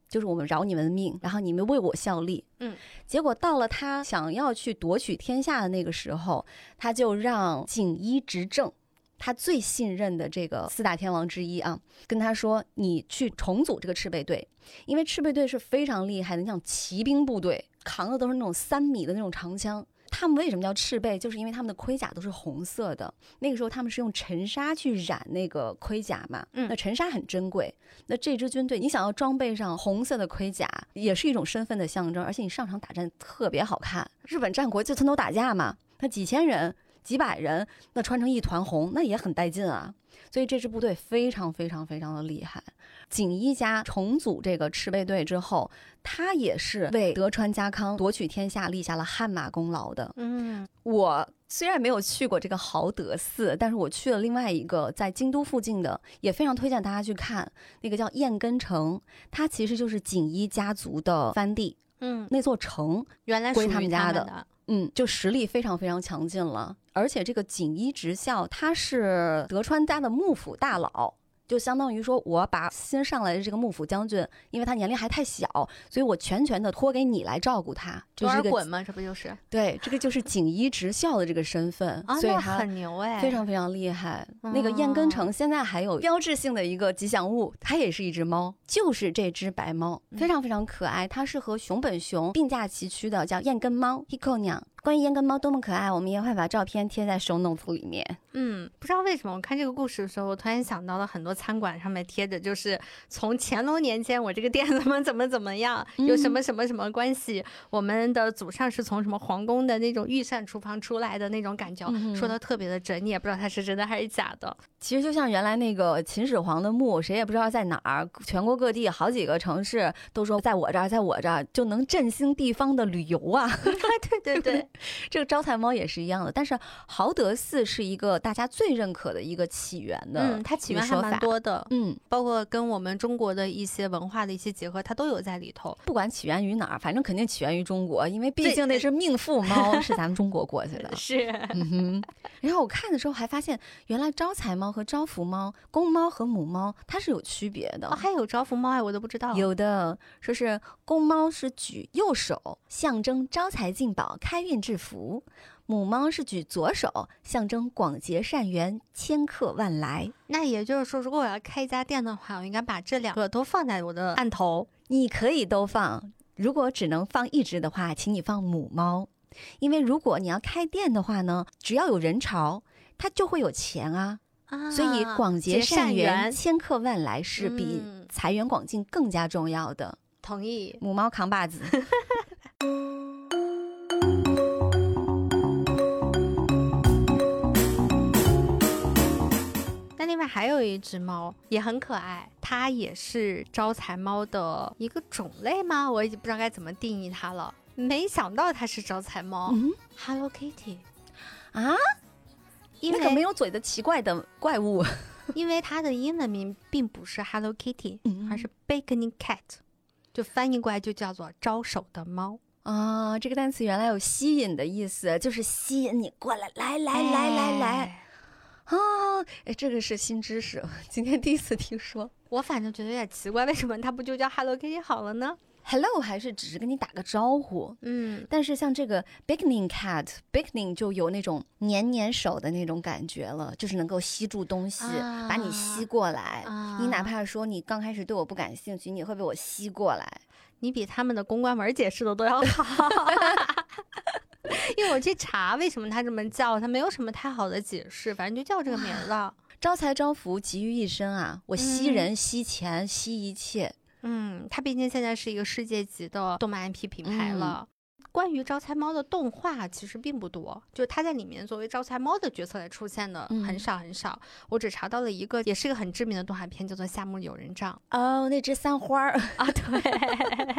就是我们饶你们的命，然后你们为我效力。嗯，结果到了他想要去夺取天下的那个时候，他就让锦衣执政，他最信任的这个四大天王之一啊，跟他说：“你去重组这个赤备队，因为赤备队是非常厉害的，你像骑兵部队，扛的都是那种三米的那种长枪。”他们为什么叫赤背？就是因为他们的盔甲都是红色的。那个时候他们是用尘沙去染那个盔甲嘛，嗯那尘沙很珍贵。那这支军队，你想要装备上红色的盔甲，也是一种身份的象征，而且你上场打战特别好看。日本战国就村头打架嘛，那几千人、几百人，那穿成一团红，那也很带劲啊。所以这支部队非常非常非常的厉害。锦衣家重组这个赤背队之后，他也是为德川家康夺取天下立下了汗马功劳的。嗯我虽然没有去过这个豪德寺，但是我去了另外一个在京都附近的，也非常推荐大家去看，那个叫燕根城，它其实就是锦衣家族的藩地，嗯，那座城原来归他们家的的，嗯，就实力非常非常强劲了。而且这个锦衣直校，他是德川家的幕府大佬，就相当于说，我把新上来的这个幕府将军，因为他年龄还太小，所以我全权的托给你来照顾他，就多是这个尔衮嘛，这不就是对，这个就是锦衣直校的这个身份，所以他很牛哎，非常非常厉害。那个燕根哦城现在还有标志性的一个吉祥物，它也是一只猫，就是这只白猫，嗯非常非常可爱。它是和熊本熊并驾齐驱的，叫燕根猫 Hiko 娘。关于烟根猫多么可爱，我们也会把照片贴在 show notes 里面。嗯，不知道为什么，我看这个故事的时候，我突然想到了很多餐馆上面贴着，就是从乾隆年间我这个店怎么怎么怎么样，有什么什么什么关系，我们的祖上是从什么皇宫的那种御膳厨房出来的那种感觉，嗯说的特别的真，你也不知道它是真的还是假的。其实就像原来那个秦始皇的墓，谁也不知道在哪儿，全国各地好几个城市都说在我这儿，在我这儿，就能振兴地方的旅游啊。对 对对，这个招财猫也是一样的，但是豪德寺是一个大家最认可的一个起源的，嗯，它起源还蛮。多的，嗯，包括跟我们中国的一些文化的一些结合，它都有在里头。不管起源于哪儿，反正肯定起源于中国，因为毕竟那是命妇猫是咱们中国过去的。是，嗯哼，然后我看的时候还发现，原来招财猫和招福猫、公猫和母猫它是有区别的。哦，还有招福猫哎，我都不知道。有的说是公猫是举右手，象征招财进宝、开运致福；母猫是举左手，象征广结善缘、千客万来。那也就是说，如果我要开一家店的话，我应该把这两个都放在我的案头。你可以都放，如果只能放一只的话，请你放母猫，因为如果你要开店的话呢，只要有人潮，它就会有钱啊。啊所以广结结善善缘、千客万来是比嗯财源广进更加重要的。同意。母猫扛把子，另外还有一只猫也很可爱，它也是招财猫的一个种类吗？我已经不知道该怎么定义它了。没想到它是招财猫、嗯 h e l l o Kitty，啊，因那个没有嘴的奇怪的怪物。因为它的英文名并不是 Hello Kitty，、嗯而是 Baconing Cat，就翻译过来就叫做招手的猫。啊，这个单词原来有吸引的意思，就是吸引你过来，来来来来来哎啊！哎，这个是新知识，今天第一次听说。我反正觉得有点奇怪，为什么它不就叫 Hello Kitty 好了呢？Hello 还是只是跟你打个招呼，嗯，但是像这个 Bickening Cat，Bickening 就有那种黏黏手的那种感觉了，就是能够吸住东西，把你吸过来。啊你哪怕说你刚开始对我不感兴趣，你会被我吸过来。你比他们的公关文解释的都要好。因为我去查为什么它这么叫，它没有什么太好的解释，反正就叫这个名儿了。招财招福，集于一身啊！我吸嗯人、吸钱、吸一切。嗯，它毕竟现在是一个世界级的动漫 IP 品牌了。关于招财猫的动画其实并不多，就是它在里面作为招财猫的角色来出现的嗯很少很少。我只查到了一个，也是一个很知名的动画片，叫做《夏目友人帐哦，那只三花儿，》啊。对，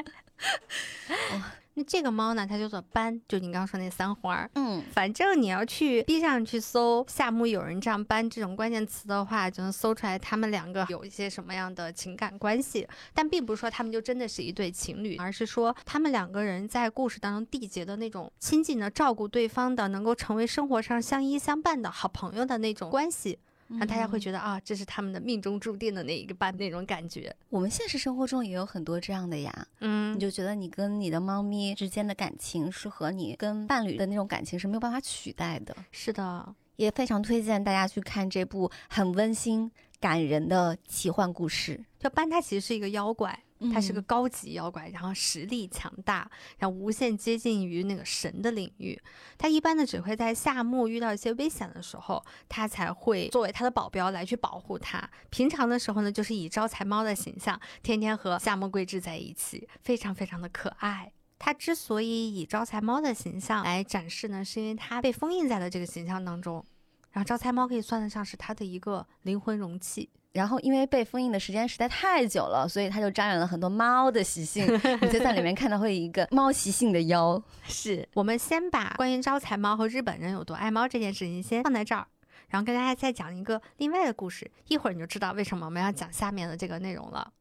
那这个猫呢，它叫做斑，就你刚刚说那三花儿。嗯，反正你要去 B 上去搜“夏目友人帐斑”这种关键词的话，就能搜出来他们两个有一些什么样的情感关系。但并不是说他们就真的是一对情侣，而是说他们两个人在故事当中缔结的那种亲近的照顾对方的，能够成为生活上相依相伴的好朋友的那种关系，让大家会觉得啊，这是他们的命中注定的那一个伴那种感觉。我们现实生活中也有很多这样的呀。嗯你就觉得你跟你的猫咪之间的感情是和你跟伴侣的那种感情是没有办法取代的。是的，也非常推荐大家去看这部很温馨、感人的奇幻故事。就班他其实是一个妖怪，它是个嗯高级妖怪，然后实力强大，然后无限接近于那个神的领域。它一般呢只会在夏目遇到一些危险的时候，它才会作为他的保镖来去保护他。平常的时候呢，就是以招财猫的形象，天天和夏目贵志在一起，非常非常的可爱。它之所以以招财猫的形象来展示呢，是因为它被封印在了这个形象当中。然后招财猫可以算得上是它的一个灵魂容器。然后因为被封印的时间实在太久了，所以它就沾染了很多猫的习性。你就在里面看到会有一个猫习性的妖。是我们先把关于招财猫和日本人有多爱猫这件事情先放在这儿，然后跟大家再讲一个另外的故事。一会儿你就知道为什么我们要讲下面的这个内容了。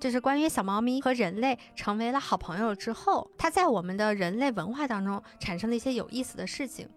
这是关于小猫咪和人类成为了好朋友之后，它在我们的人类文化当中产生了一些有意思的事情。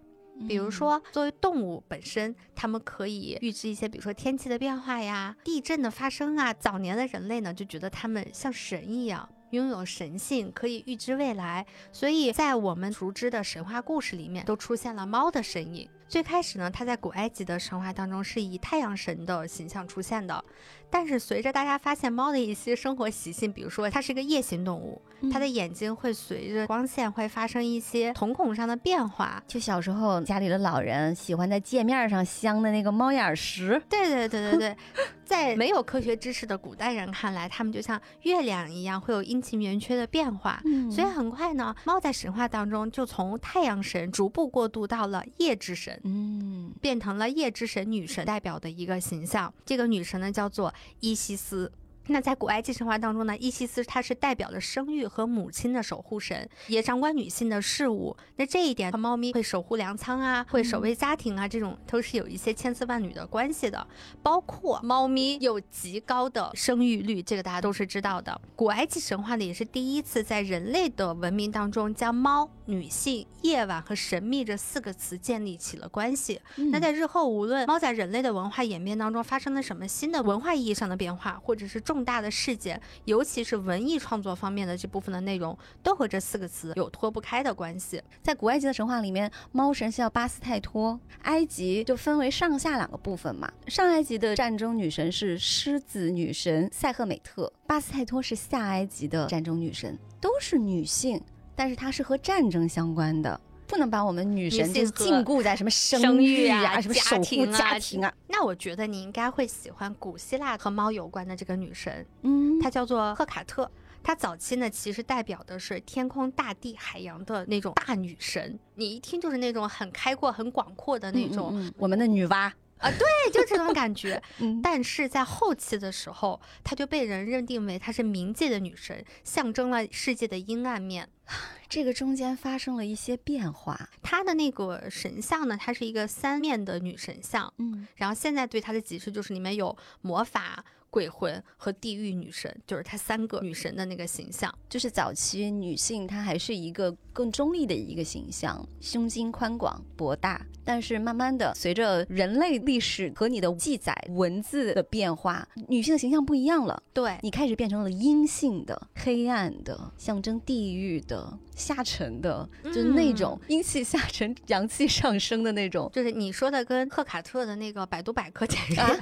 比如说，作为动物本身，它们可以预知一些，比如说天气的变化呀、地震的发生啊。早年的人类呢，就觉得它们像神一样，拥有神性，可以预知未来。所以在我们熟知的神话故事里面，都出现了猫的身影。最开始呢，它在古埃及的神话当中是以太阳神的形象出现的。但是随着大家发现猫的一些生活习性，比如说它是一个夜行动物，它的眼睛会随着光线会发生一些瞳孔上的变化。就小时候家里的老人喜欢在界面上镶的那个猫眼石，对对对对对，在没有科学知识的古代人看来，他们就像月亮一样，会有阴晴圆缺的变化。所以很快呢，猫在神话当中就从太阳神逐步过渡到了夜之神。嗯，变成了夜之神女神代表的一个形象。这个女神呢叫做伊西斯。那在古埃及神话当中呢，伊西斯她是代表了生育和母亲的守护神，也掌管女性的事务。那这一点和猫咪会守护粮仓啊，会守卫家庭啊，这种都是有一些千丝万缕的关系的。包括猫咪有极高的生育率，这个大家都是知道的。古埃及神话呢，也是第一次在人类的文明当中将猫、女性、夜晚和神秘这四个词建立起了关系。那在日后，无论猫在人类的文化演变当中发生了什么新的文化意义上的变化，或者是重重大的事件，尤其是文艺创作方面的这部分的内容，都和这四个词有脱不开的关系。在古埃及的神话里面，猫神是叫巴斯泰托。埃及就分为上下两个部分嘛。上埃及的战争女神是狮子女神塞赫美特，巴斯泰托是下埃及的战争女神，都是女性，但是它是和战争相关的。不能把我们女神就禁锢在什么生生育育啊什么守护家庭啊家庭啊，那我觉得你应该会喜欢古希腊和猫有关的这个女神，嗯，她叫做赫卡特。她早期呢，其实代表的是天空、大地、海洋的那种大女神。你一听就是那种很开阔、很广阔的那种，嗯嗯嗯我们的女娲，对，就这种感觉。嗯，但是在后期的时候，她就被人认定为她是冥界的女神，象征了世界的阴暗面。这个中间发生了一些变化，她的那个神像呢，它是一个三面的女神像。嗯然后现在对她的解释就是里面有魔法、鬼魂和地狱女神，就是她三个女神的那个形象。就是早期女性她还是一个更中立的一个形象，胸襟宽广博大。但是慢慢的，随着人类历史和你的记载文字的变化，女性的形象不一样了。对，你开始变成了阴性的、黑暗的，象征地狱的、下沉的，就是那种阴气下沉、阳气上升的那种。就是你说的跟赫卡特的那个百度百科简直啊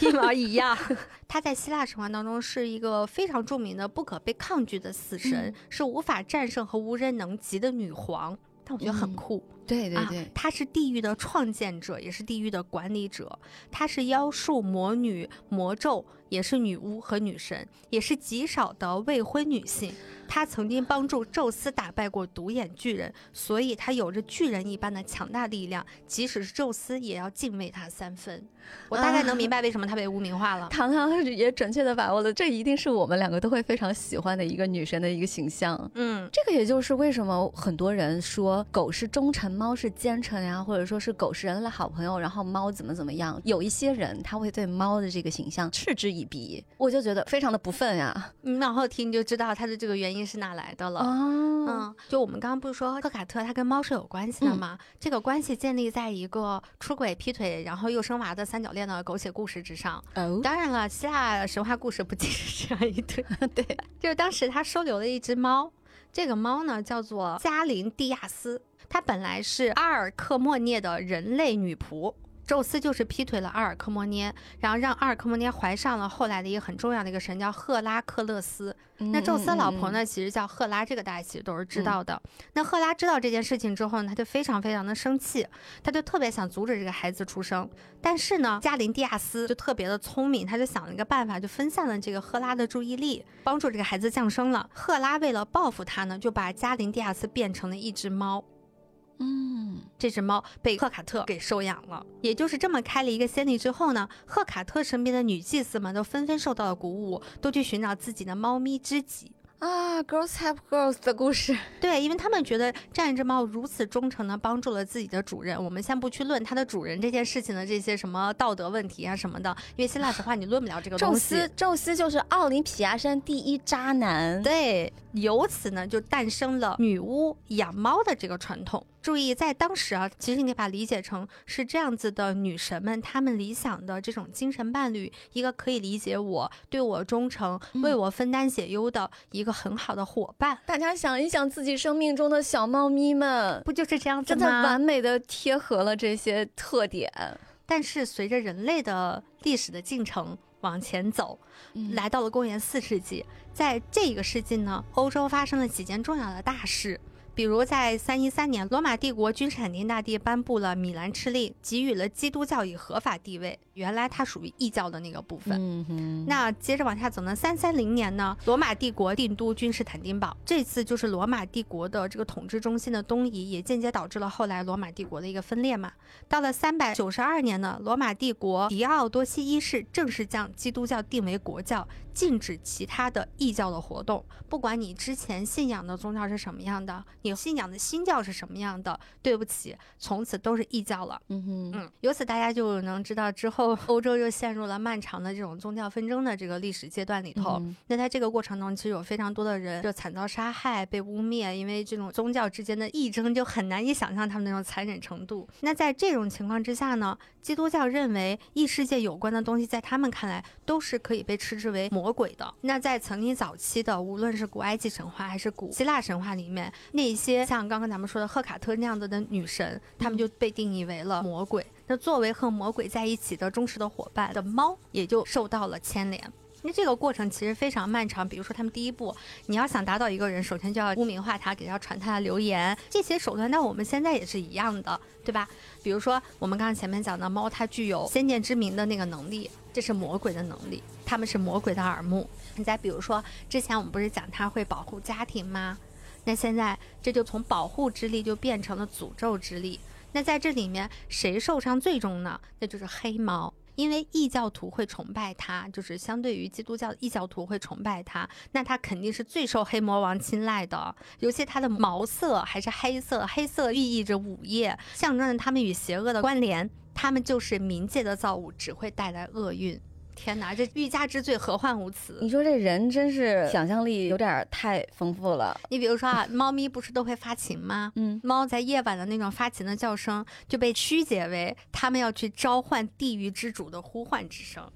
一毛一样。他在希腊神话当中是一个非常著名的、不可被抗拒的死神，嗯是无法战胜和无人能及的女皇。但我觉得很嗯酷，对对啊，她是地狱的创建者，也是地狱的管理者。她是妖术、魔女、魔咒，也是女巫和女神，也是极少的未婚女性。她曾经帮助宙斯打败过独眼巨人，所以她有着巨人一般的强大力量，即使是宙斯也要敬畏她三分。我大概能明白 为什么她被污名化了。糖糖也准确的把握了，这一定是我们两个都会非常喜欢的一个女神的一个形象。嗯，这个也就是为什么很多人说狗是忠臣，猫是奸臣呀，或者说是狗是人类的好朋友，然后猫怎么怎么样。有一些人他会对猫的这个形象嗤之以鼻，我就觉得非常的不忿呀。你往后听你就知道他的这个原因是哪来的了。哦，嗯，就我们刚刚不是说赫卡特他跟猫是有关系的吗？这个关系建立在一个出轨、劈腿，然后又生娃的三角恋的狗血故事之上。哦，当然了，希腊神话故事不仅是这样一堆。对，就是当时他收留了一只猫，这个猫呢叫做加林蒂亚斯，它本来是阿尔克莫涅的人类女仆。宙斯就是劈腿了阿尔克莫涅，然后让阿尔克莫涅怀上了后来的一个很重要的一个神叫赫拉克勒斯。那宙斯的老婆呢，其实叫赫拉，这个大家其实都是知道的。那赫拉知道这件事情之后呢，他就非常非常的生气，他就特别想阻止这个孩子出生。但是呢，加林蒂亚斯就特别的聪明，他就想了一个办法，就分散了这个赫拉的注意力，帮助这个孩子降生了。赫拉为了报复他呢，就把加林蒂亚斯变成了一只猫。嗯，这只猫被赫卡特给收养了，也就是这么开了一个先例之后呢，赫卡特身边的女祭司们都纷纷受到了鼓舞，都去寻找自己的猫咪知己。啊，Girls Help Girls 的故事，对，因为他们觉得这样一只猫如此忠诚的帮助了自己的主人，我们先不去论它的主人这件事情的这些什么道德问题啊什么的，因为希腊神话你论不了这个宙东西。斯，宙斯就是奥林匹亚山第一渣男。对，由此呢就诞生了女巫养猫的这个传统。注意，在当时啊，其实你把它理解成是这样子的女神们，她们理想的这种精神伴侣，一个可以理解我、对我忠诚、为我分担解忧的一个很好的伙伴。大家想一想自己生命中的小猫咪们，不就是这样子吗真的吗？完美的贴合了这些特点。但是随着人类的历史的进程往前走，嗯来到了公元四世纪，在这个世纪呢，欧洲发生了几件重要的大事。比如，在三一三年，罗马帝国君士坦丁大帝颁布了米兰敕令，给予了基督教以合法地位。原来它属于异教的那个部分。嗯哼，那接着往下走呢，三三零年呢，罗马帝国定都君士坦丁堡，这次就是罗马帝国的这个统治中心的东移，也间接导致了后来罗马帝国的一个分裂嘛。到了三百九十二年呢，罗马帝国狄奥多西一世正式将基督教定为国教，禁止其他的异教的活动。不管你之前信仰的宗教是什么样的，你信仰的新教是什么样的，对不起，从此都是异教了。嗯哼，嗯，由此大家就能知道，之后欧洲又陷入了漫长的这种宗教纷争的这个历史阶段里头。嗯那在这个过程中，其实有非常多的人就惨遭杀害、被污蔑，因为这种宗教之间的义争，就很难以想象他们那种残忍程度。那在这种情况之下呢，基督教认为异世界有关的东西，在他们看来都是可以被称之为魔鬼的。那在曾经早期的，无论是古埃及神话还是古希腊神话里面，那些像刚刚咱们说的赫卡特那样子的女神，她们就被定义为了魔鬼。那作为和魔鬼在一起的忠实的伙伴的猫，也就受到了牵连。那这个过程其实非常漫长。比如说，他们第一步，你要想打倒一个人，首先就要污名化他，给他传他的流言，这些手段，那我们现在也是一样的，对吧？比如说，我们刚刚前面讲的猫，它具有先见之明的那个能力，这是魔鬼的能力，他们是魔鬼的耳目。你再比如说，之前我们不是讲他会保护家庭吗？那现在这就从保护之力就变成了诅咒之力。那在这里面，谁受伤最重呢？那就是黑猫。因为异教徒会崇拜他，就是相对于基督教异教徒会崇拜他，那他肯定是最受黑魔王青睐的。尤其他的毛色还是黑色，黑色寓意着午夜，象征着他们与邪恶的关联。他们就是冥界的造物，只会带来厄运。天哪，这欲加之罪，何患无辞？你说这人真是想象力有点儿太丰富了。你比如说啊，猫咪不是都会发情吗？嗯，猫在夜晚的那种发情的叫声，就被曲解为它们要去召唤地狱之主的呼唤之声。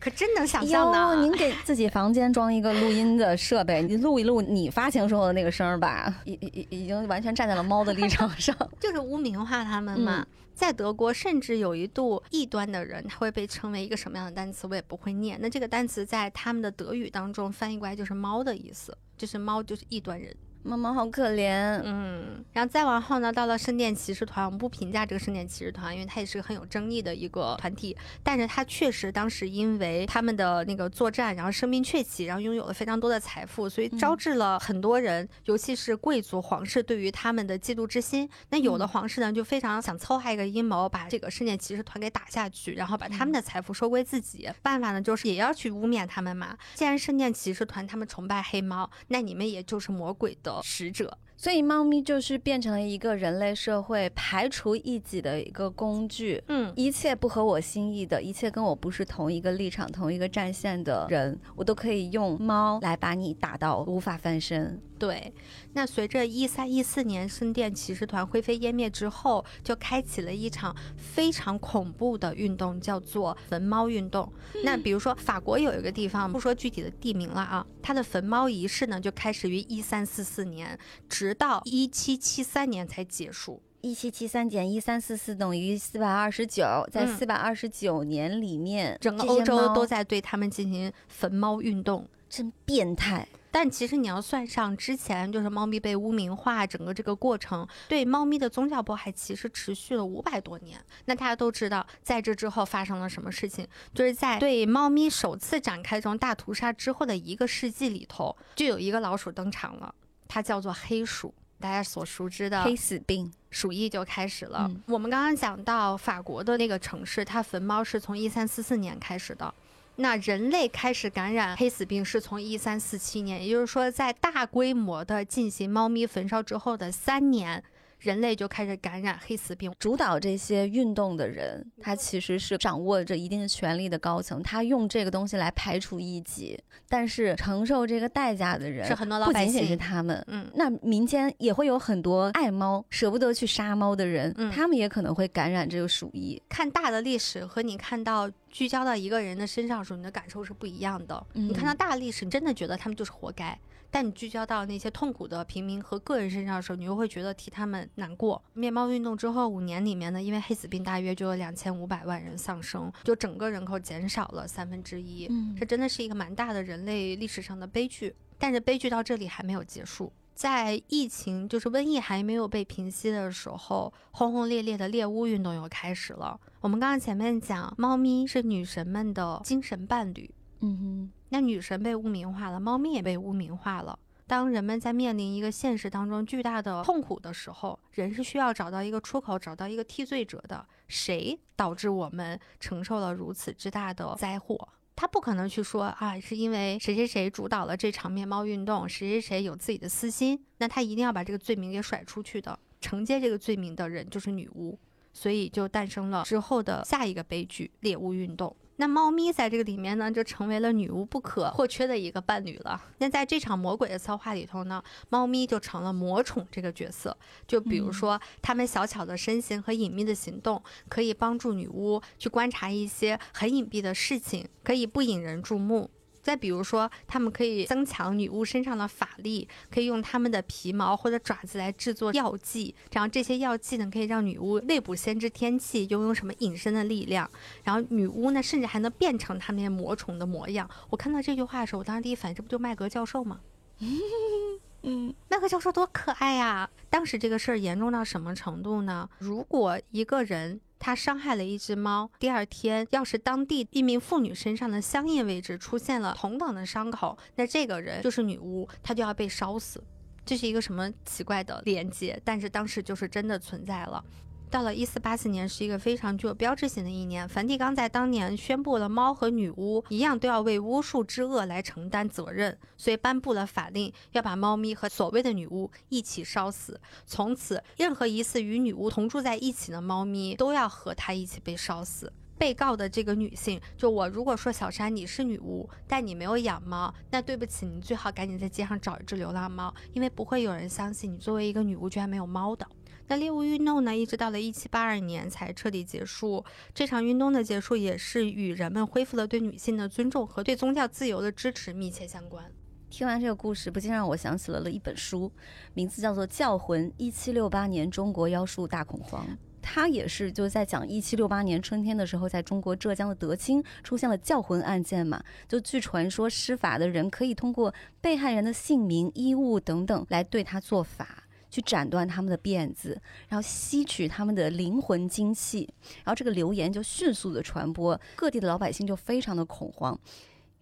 可真能想象呢？哟您给自己房间装一个录音的设备，你录一录你发情时候的那个声儿吧，已已已已经完全站在了猫的立场上。就是污名化他们嘛。在德国，甚至有一度异端的人，他会被称为一个什么样的单词，我也不会念。那这个单词在他们的德语当中翻译过来就是“猫”的意思，就是猫就是异端人。猫猫好可怜，嗯，然后再往后呢，到了圣殿骑士团，我们不评价这个圣殿骑士团，因为它也是个很有争议的一个团体，但是它确实当时因为他们的那个作战，然后声名鹊起，然后拥有了非常多的财富，所以招致了很多人，尤其是贵族皇室对于他们的嫉妒之心。那有的皇室呢，就非常想策划一个阴谋，把这个圣殿骑士团给打下去，然后把他们的财富收归自己。办法呢，就是也要去污蔑他们嘛。既然圣殿骑士团他们崇拜黑猫，那你们也就是魔鬼的使者。所以猫咪就是变成了一个人类社会排除异己的一个工具。嗯，一切不合我心意的，一切跟我不是同一个立场、同一个战线的人，我都可以用猫来把你打到无法翻身。对。那随着一三一四年圣殿骑士团灰飞烟灭之后，就开启了一场非常恐怖的运动，叫做焚猫运动。那比如说法国有一个地方，不说具体的地名了啊，它的焚猫仪式呢就开始于一三四四年，直到一七七三年才结束。一七七三减一三四四等于四百二十九，在嗯四百二十九年里面，整个欧洲都在对他们进行焚猫运动。真变态。但其实你要算上之前就是猫咪被污名化整个这个过程，对猫咪的宗教迫害其实持续了五百多年。那大家都知道，在这之后发生了什么事情？就是在对猫咪首次展开这种大屠杀之后的一个世纪里头，就有一个老鼠登场了，它叫做黑鼠。大家所熟知的黑死病，鼠疫就开始了。嗯我们刚刚讲到法国的那个城市，它焚猫是从一三四四年开始的。那人类开始感染黑死病是从一三四七年，也就是说，在大规模的进行猫咪焚烧之后的三年，人类就开始感染黑死病。主导这些运动的人，他其实是掌握着一定的权力的高层，他用这个东西来排除异己，但是承受这个代价的人是很多老百不仅仅是他们。嗯，那民间也会有很多爱猫、舍不得去杀猫的人，嗯他们也可能会感染这个鼠疫。看大的历史和你看到聚焦到一个人的身上的时候，你的感受是不一样的。你看到嗯大历史，你真的觉得他们就是活该。但你聚焦到那些痛苦的平民和个人身上的时候，你又会觉得替他们难过。灭猫运动之后五年里面呢，因为黑死病大约就有两千五百万人丧生，就整个人口减少了三分之一。嗯这真的是一个蛮大的人类历史上的悲剧。但是悲剧到这里还没有结束，在疫情就是瘟疫还没有被平息的时候，轰轰烈烈的猎巫运动又开始了。我们刚刚前面讲，猫咪是女神们的精神伴侣，嗯哼那女神被污名化了，猫咪也被污名化了。当人们在面临一个现实当中巨大的痛苦的时候，人是需要找到一个出口，找到一个替罪者的。谁导致我们承受了如此之大的灾祸？他不可能去说啊，是因为谁谁谁主导了这场灭猫运动，谁谁谁有自己的私心，那他一定要把这个罪名给甩出去的。承接这个罪名的人就是女巫，所以就诞生了之后的下一个悲剧——猎巫运动。那猫咪在这个里面呢，就成为了女巫不可或缺的一个伴侣了。那在这场魔鬼的策划里头呢，猫咪就成了魔宠这个角色。就比如说，它们小巧的身形和隐秘的行动，可以帮助女巫去观察一些很隐蔽的事情，可以不引人注目。再比如说，他们可以增强女巫身上的法力，可以用他们的皮毛或者爪子来制作药剂，然后这些药剂呢，可以让女巫内部先知天气，拥有什么隐身的力量。然后女巫呢，甚至还能变成他们那些魔宠的模样。我看到这句话的时候，我当时第一反应，这不就麦格教授吗？嗯麦格教授多可爱呀！当时这个事儿严重到什么程度呢？如果一个人他伤害了一只猫，第二天要是当地一名妇女身上的相应位置出现了同等的伤口，那这个人就是女巫，她就要被烧死。这是一个什么奇怪的连接？但是当时就是真的存在了。到了一四八四年，是一个非常具有标志性的一年。梵蒂冈在当年宣布了猫和女巫一样都要为巫术之恶来承担责任，所以颁布了法令，要把猫咪和所谓的女巫一起烧死。从此，任何疑似与女巫同住在一起的猫咪都要和她一起被烧死。被告的这个女性，就我如果说小山你是女巫，但你没有养猫，那对不起，你最好赶紧在街上找一只流浪猫，因为不会有人相信你作为一个女巫居然没有猫的。那猎巫运动呢，一直到了一七八二年才彻底结束。这场运动的结束也是与人们恢复了对女性的尊重和对宗教自由的支持密切相关。听完这个故事，不禁让我想起了了一本书，名字叫做《教魂：一七六八年中国妖术大恐慌》。它也是就在讲一七六八年春天的时候，在中国浙江的德清出现了教魂案件嘛。就据传说，施法的人可以通过被害人的姓名、衣物等等来对他做法。去斩断他们的辫子，然后吸取他们的灵魂精气，然后这个流言就迅速的传播，各地的老百姓就非常的恐慌，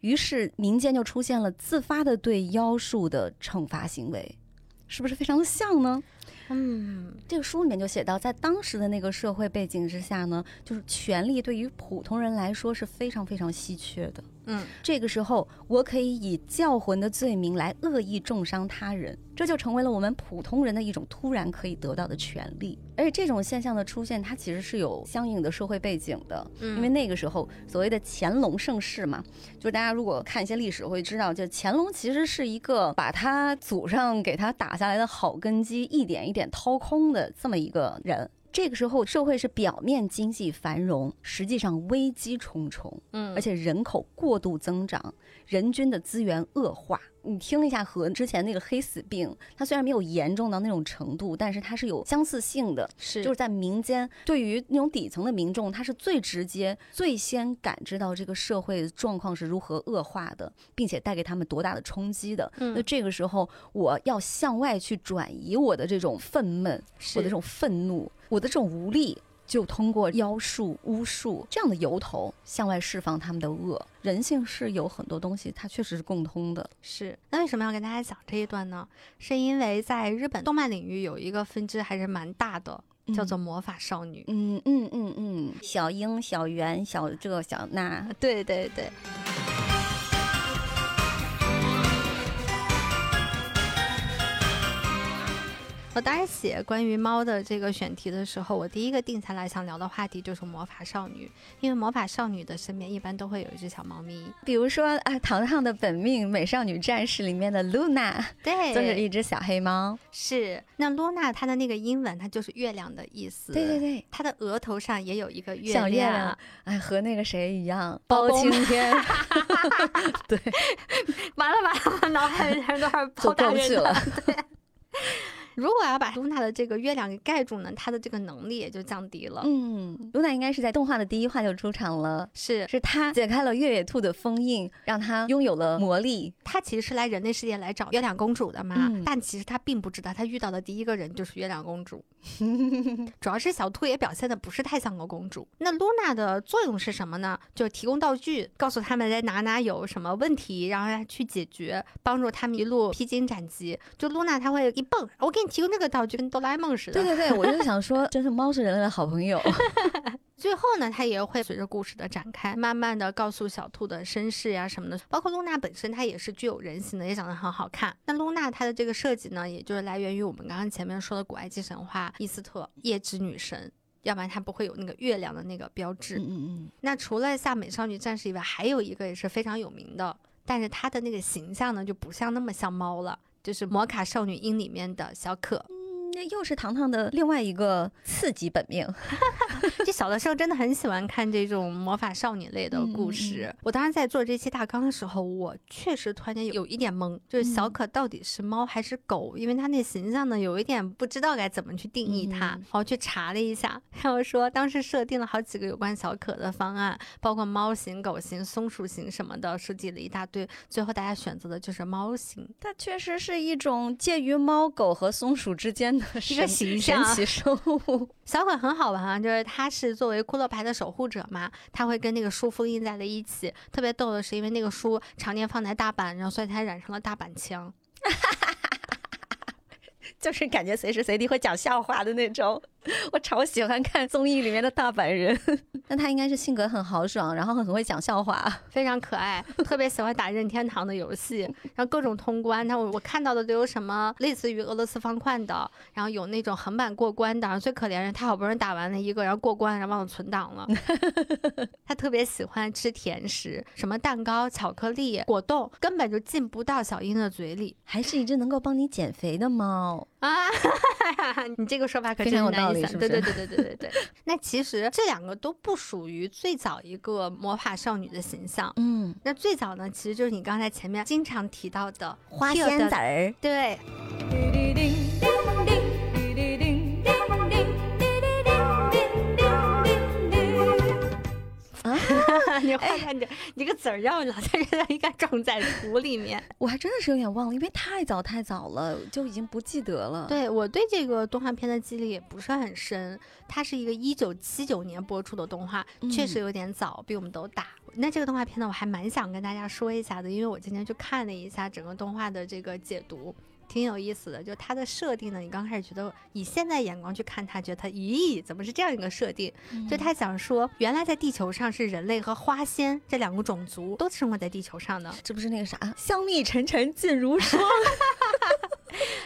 于是民间就出现了自发的对妖术的惩罚行为，是不是非常的像呢？嗯，这个书里面就写到，在当时的那个社会背景之下呢，就是权力对于普通人来说是非常非常稀缺的。嗯，这个时候，我可以以教魂的罪名来恶意重伤他人，这就成为了我们普通人的一种突然可以得到的权利。而且这种现象的出现，它其实是有相应的社会背景的，嗯因为那个时候所谓的乾隆盛世嘛，就是大家如果看一些历史会知道，就乾隆其实是一个把他祖上给他打下来的好根基一点一点掏空的这么一个人。这个时候，社会是表面经济繁荣，实际上危机重重。嗯而且人口过度增长，人均的资源恶化。你听一下，和之前那个黑死病，它虽然没有严重到那种程度，但是它是有相似性的。是就是在民间，对于那种底层的民众，他是最直接、最先感知到这个社会状况是如何恶化的，并且带给他们多大的冲击的。嗯那这个时候，我要向外去转移我的这种愤懑，我的这种愤怒，我的这种无力，就通过妖术、巫术这样的由头向外释放他们的恶。人性是有很多东西，它确实是共通的。是，那为什么要跟大家讲这一段呢？是因为在日本动漫领域有一个分支还是蛮大的，叫做魔法少女。嗯嗯嗯嗯，小樱、小圆、小这、小那，对对对。我当时写关于猫的这个选题的时候，我第一个定下来想聊的话题就是魔法少女，因为魔法少女的身边一般都会有一只小猫咪。比如说啊，糖糖的本命《美少女战士》里面的露娜，对就是一只小黑猫。是那露娜她的那个英文，它就是月亮的意思。对对对，她的额头上也有一个月亮小月亮，哎，和那个谁一样，包青天 对完了完了，我脑海里全都是就包大人的过不去了。如果要把露娜的这个月亮给盖住呢，她的这个能力也就降低了。嗯，露娜应该是在动画的第一话就出场了。是是她解开了月野兔的封印，让她拥有了魔力。她其实是来人类世界来找月亮公主的嘛，嗯但其实她并不知道，她遇到的第一个人就是月亮公主。主要是小兔也表现的不是太像个公主。那露娜的作用是什么呢？就是提供道具，告诉他们在哪哪有什么问题，然后让她去解决，帮助他们一路披荆斩棘。就露娜她会一蹦，我给你提供这个道具，跟哆啦 A 梦似的。对对对，我就想说，真是猫是人类的好朋友。最后呢，它也会随着故事的展开，慢慢的告诉小兔的身世呀、什么的。包括露娜本身，它也是具有人形的，也长得很好看。那露娜她的这个设计呢，也就是来源于我们刚刚前面说的古埃及神话伊斯特夜之女神。要不然它不会有那个月亮的那个标志。嗯嗯那除了像美少女战士以外，还有一个也是非常有名的，但是它的那个形象呢，就不像那么像猫了，就是《摩卡少女樱》里面的小可。嗯，那又是糖糖的另外一个次级本命。就小的时候真的很喜欢看这种魔法少女类的故事。嗯我当时在做这期大纲的时候，我确实突然间有有一点懵，就是小嗯可到底是猫还是狗？因为它那形象呢，有一点不知道该怎么去定义它。嗯我去查了一下，然后说当时设定了好几个有关小可的方案，包括猫型、狗型、松鼠型什么的，设计了一大堆，最后大家选择的就是猫型。它确实是一种介于猫狗和松鼠之间的一个形象神奇生物。小鬼很好玩啊，就是他是作为骷髅牌的守护者嘛，他会跟那个书封印在了一起。特别逗的是，因为那个书常年放在大阪，然后所以他染成了大阪腔。就是感觉随时随地会讲笑话的那种。我超喜欢看综艺里面的大阪人，那他应该是性格很豪爽，然后很会讲笑话。非常可爱，特别喜欢打任天堂的游戏，然后各种通关。那我我看到的都有什么类似于俄罗斯方块的，然后有那种横版过关的。然后最可怜的，他好不容易打完了一个，然后过关，然后忘了存档了。他特别喜欢吃甜食，什么蛋糕、巧克力、果冻，根本就进不到小樱的嘴里还是一只能够帮你减肥的猫。啊！你这个说法可真有。道理是不是对对对对对对对。那其实这两个都不属于最早一个魔法少女的形象。嗯，那最早呢，其实就是你刚才前面经常提到的花仙子儿。对，你看看你这你这个籽儿让老在这应该种在土里面。我还真的是有点忘了，因为太早太早了，就已经不记得了。，对我对这个动画片的记忆力也不是很深，它是一个一九七九年播出的动画，确实嗯有点早，比我们都大。那这个动画片呢，我还蛮想跟大家说一下的，因为我今天去看了一下整个动画的这个解读。挺有意思的。就它的设定呢，你刚开始觉得以现在眼光去看它，觉得它咦，怎么是这样一个设定？就他想说，原来在地球上是人类和花仙这两个种族都生活在地球上的。这不是那个啥，香蜜沉沉烬如霜。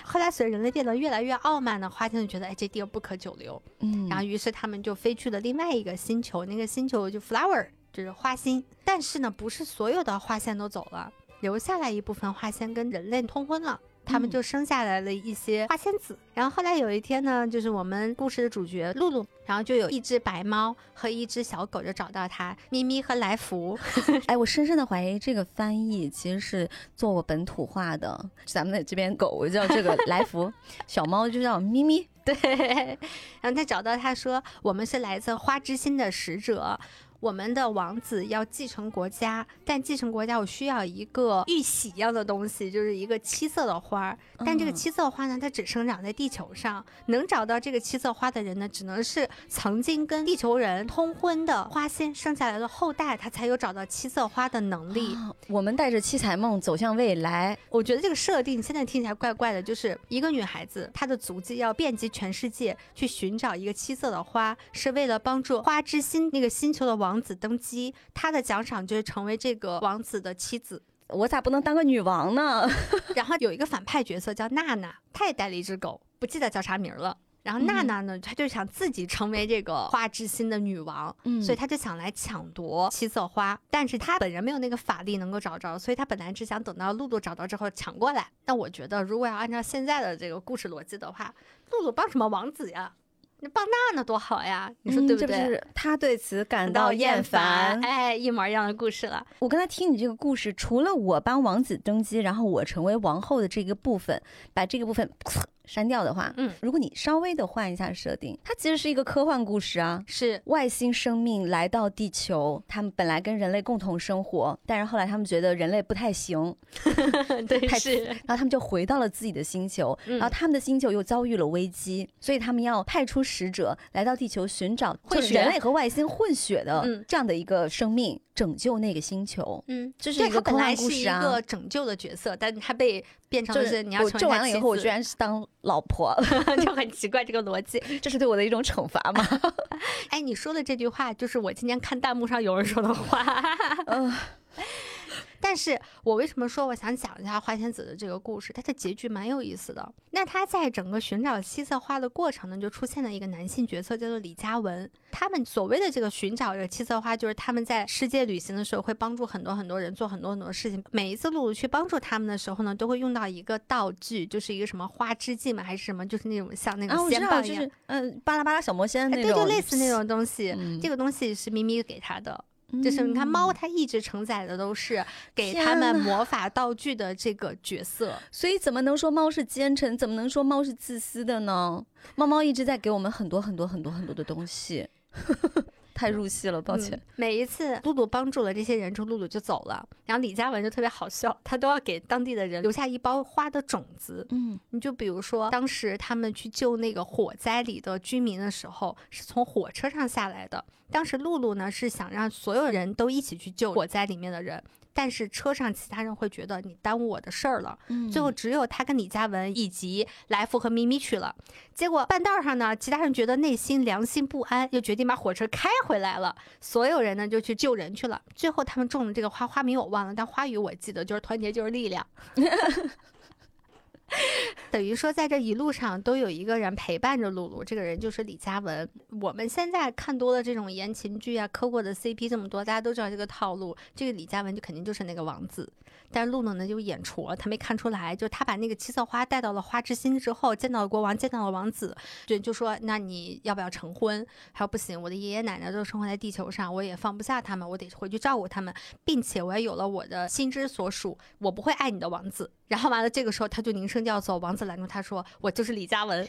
后来随着人类变得越来越傲慢呢，花仙就觉得哎这地儿不可久留，嗯然后于是他们就飞去了另外一个星球，那个星球就 flower 就是花心。但是呢，不是所有的花仙都走了，留下来一部分花仙跟人类通婚了。他们嗯就生下来了一些花仙子，然后后来有一天呢，就是我们故事的主角露露，然后就有一只白猫和一只小狗就找到它，咪咪和来福，哎，我深深的怀疑这个翻译其实是做过本土化的。咱们的这边狗叫这个来福，小猫就叫咪咪。对，然后他找到他说：“我们是来自花之心的使者，我们的王子要继承国家，但继承国家我需要一个玉玺一样的东西，就是一个七色的花儿。但这个嗯七色花呢，它只生长在地球上，能找到这个七色花的人呢，只能是曾经跟地球人通婚的花仙生下来的后代，他才有找到七色花的能力。啊我们带着七彩梦走向未来。我觉得这个设定现在听起来怪怪的，就是一个女孩子，她的足迹要遍及全世界去寻找一个七色的花，是为了帮助花之心那个星球的王子登基，他的奖赏就是成为这个王子的妻子。我咋不能当个女王呢？然后有一个反派角色叫娜娜，她也带了一只狗，不记得叫啥名儿了。然后娜娜呢，她就想自己成为这个花之心的女王，嗯所以她就想来抢夺七色花，但是她本人没有那个法力能够找着，所以她本来只想等到露露找到之后抢过来。但我觉得，如果要按照现在的这个故事逻辑的话，露露帮什么王子呀？你帮娜娜多好呀，你说对对？嗯这不是他对此感到厌烦。哎，一模一样的故事了。我刚才听你这个故事，除了我帮王子登基，然后我成为王后的这个部分，把这个部分删掉的话，嗯，如果你稍微的换一下设定，它其实是一个科幻故事啊。是。外星生命来到地球，他们本来跟人类共同生活，但是后来他们觉得人类不太行，对太是，然后他们就回到了自己的星球，嗯。然后他们的星球又遭遇了危机，所以他们要派出使者来到地球寻找就是混人类和外星混血的嗯。这样的一个生命，拯救那个星球。嗯，就是一个科幻他本来是一故事啊个拯救的角色，但他被变成就是你要我成为他妻救完了以后，我居然是当老婆，就很奇怪这个逻辑。这是对我的一种惩罚吗？哎，你说的这句话就是我今天看弹幕上有人说的话。嗯，但是我为什么说我想讲一下花仙子的这个故事？它的结局蛮有意思的。那他在整个寻找七色花的过程呢，就出现了一个男性角色，叫做李嘉文。他们所谓的这个寻找这个七色花，就是他们在世界旅行的时候会帮助很多很多人做很多很多事情。每一次露露去帮助他们的时候呢，都会用到一个道具，就是一个什么花之镜嘛，还是什么，就是那种像那啊，个仙棒一样。就是嗯，巴拉巴拉小魔仙哎对，那种，就类似那种东西。嗯这个东西是咪咪给他的，就是你看猫，它一直承载的都是给他们魔法道具的这个角色。所以怎么能说猫是奸臣？怎么能说猫是自私的呢？猫猫一直在给我们很多很多很多很多的东西，太入戏了，抱歉嗯。每一次露露帮助了这些人之后，露露就走了，然后李嘉文就特别好笑，他都要给当地的人留下一包花的种子。嗯你就比如说，当时他们去救那个火灾里的居民的时候，是从火车上下来的。当时露露呢是想让所有人都一起去救火灾里面的人，但是车上其他人会觉得你耽误我的事儿了。嗯最后只有他跟李嘉文以及来福和咪咪去了。结果半道上呢，其他人觉得内心良心不安，又决定把火车开回来了。所有人呢就去救人去了。最后他们种的这个花，花名我忘了，但花语我记得就是团结就是力量。等于说，在这一路上都有一个人陪伴着露露，这个人就是李佳文。我们现在看多了这种言情剧啊，磕过的 CP 这么多，大家都知道这个套路。这个李佳文就肯定就是那个王子，但露露呢就眼拙，他没看出来，就他把那个七色花带到了花之心之后，见到了国王，见到了王子，就就说那你要不要成婚？他说不行，我的爷爷奶奶都生活在地球上，我也放不下他们，我得回去照顾他们，并且我也有了我的心之所属，我不会爱你的王子。然后完了，这个时候他就凝声就要走，王子拦住他说：“我就是李嘉文。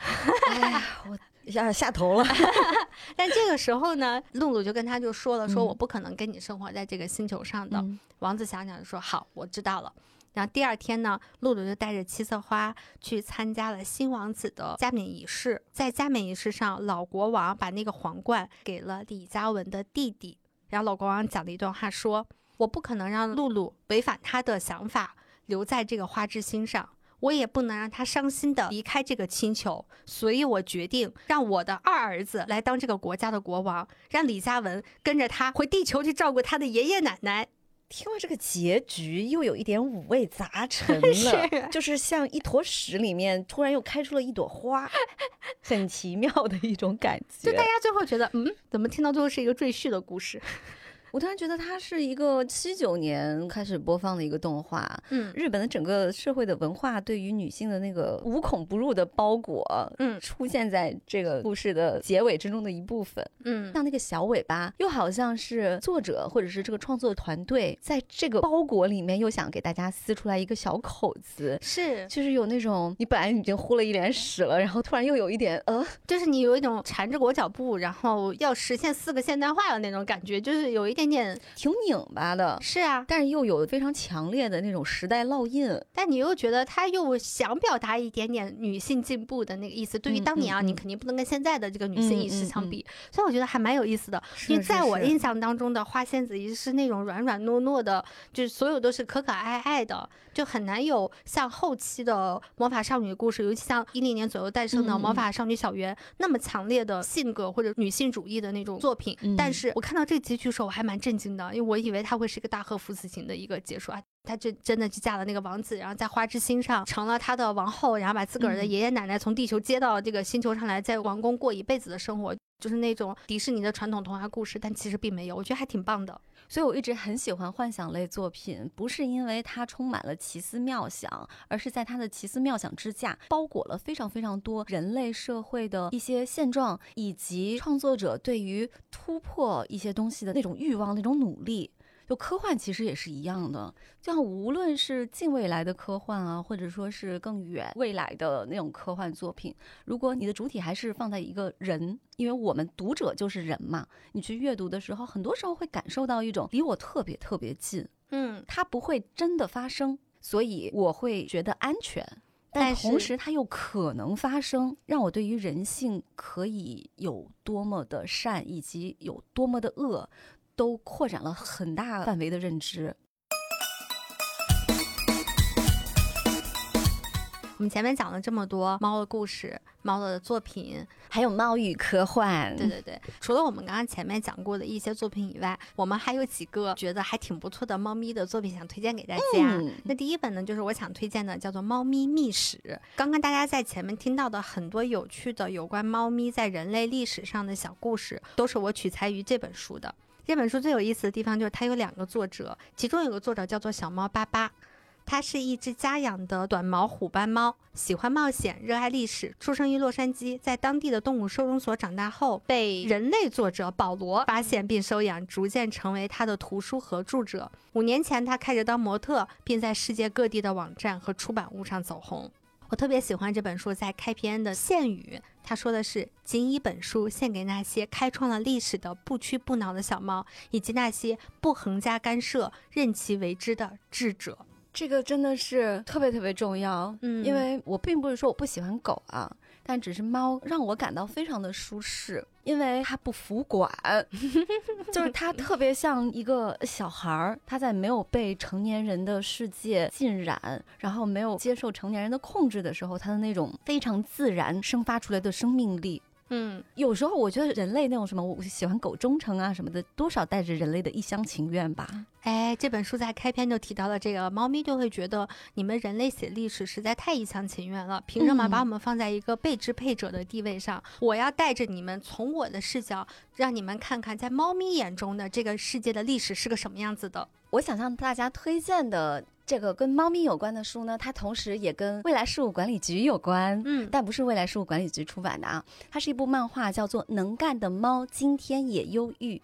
哎呀，我下下头了。”但这个时候呢，露露就跟他就说了：“说嗯我不可能跟你生活在这个星球上的。嗯王子想想就说：“好，我知道了。”然后第二天呢，露露就带着七色花去参加了新王子的加冕仪式。在加冕仪式上，老国王把那个皇冠给了李嘉文的弟弟。然后老国王讲了一段话，说：“我不可能让露露违反他的想法，留在这个花之心上。我也不能让他伤心的离开这个星球，所以我决定让我的二儿子来当这个国家的国王，让李嘉文跟着他回地球去照顾他的爷爷奶奶。听了这个结局，又有一点五味杂陈 是了，就是像一坨屎里面突然又开出了一朵花，很奇妙的一种感觉就大。家最后觉得，嗯，怎么听到最后是一个赘婿的故事？我突然觉得它是一个七九年开始播放的一个动画，嗯日本的整个社会的文化对于女性的那个无孔不入的包裹，嗯出现在这个故事的结尾之中的一部分。嗯，像那个小尾巴，又好像是作者或者是这个创作团队在这个包裹里面又想给大家撕出来一个小口子。是，就是有那种你本来已经呼了一脸屎了，然后突然又有一点呃，就是你有一种缠着裹脚布，然后要实现四个现代化的那种感觉，就是有一点点，挺拧巴的，是啊，但是又有非常强烈的那种时代烙印。但你又觉得他又想表达一点点女性进步的那个意思。对于嗯当年啊，你肯定不能跟现在的这个女性意识相比，所以我觉得还蛮有意思的。因为在我印象当中的花仙子一直是那种软软糯糯的，就是所有都是可可爱爱的，就很难有像后期的魔法少女故事，尤其像一零年左右诞生的魔法少女小圆那么强烈的性格或者女性主义的那种作品。但嗯是我看到这集剧的时候，我还蛮震惊的，因为我以为他会是一个大贺福死型的一个结束啊。他就真的去嫁了那个王子，然后在花之心上成了他的王后，然后把自个儿的嗯爷爷奶奶从地球接到这个星球上来，在王宫过一辈子的生活，就是那种迪士尼的传统童话故事，但其实并没有，我觉得还挺棒的。所以我一直很喜欢幻想类作品，不是因为它充满了奇思妙想，而是在它的奇思妙想之下，包裹了非常非常多人类社会的一些现状，以及创作者对于突破一些东西的那种欲望、那种努力。就科幻其实也是一样的，就像无论是近未来的科幻啊，或者说是更远未来的那种科幻作品，如果你的主体还是放在一个人，因为我们读者就是人嘛，你去阅读的时候，很多时候会感受到一种离我特别特别近，嗯，它不会真的发生，所以我会觉得安全。但同时，它又可能发生，让我对于人性可以有多么的善，以及有多么的恶，都扩展了很大范围的认知。我们前面讲了这么多猫的故事、猫的作品，还有猫与科幻，对对对，除了我们刚刚前面讲过的一些作品以外，我们还有几个觉得还挺不错的猫咪的作品想推荐给大家。嗯那第一本呢，就是我想推荐的，叫做《猫咪秘史》。刚刚大家在前面听到的很多有趣的有关猫咪在人类历史上的小故事，都是我取材于这本书的。这本书最有意思的地方就是它有两个作者，其中有个作者叫做小猫巴巴。它是一只家养的短毛虎斑猫，喜欢冒险，热爱历史，出生于洛杉矶，在当地的动物收容所长大后，被人类作者保罗发现并收养，逐渐成为他的图书合著者。五年前，他开始当模特，并在世界各地的网站和出版物上走红。我特别喜欢这本书在开篇的献语，他说的是：“仅以本书献给那些开创了历史的不屈不挠的小猫，以及那些不横加干涉、任其为之的智者。这个真的是特别特别重要，嗯因为我并不是说我不喜欢狗啊，但只是猫让我感到非常的舒适，因为它不服管，就是它特别像一个小孩儿，他在没有被成年人的世界浸染，然后没有接受成年人的控制的时候，他的那种非常自然生发出来的生命力。嗯，有时候我觉得人类那种什么，我喜欢狗忠诚啊什么的，多少带着人类的一厢情愿吧。哎，这本书在开篇就提到了这个，猫咪就会觉得你们人类写历史实在太一厢情愿了，凭什么嗯把我们放在一个被支配者的地位上？我要带着你们，从我的视角，让你们看看在猫咪眼中的这个世界的历史是个什么样子的。我想向大家推荐的这个跟猫咪有关的书呢，它同时也跟未来事务管理局有关。嗯，但不是未来事务管理局出版的啊，它是一部漫画，叫做《能干的猫今天也忧郁》。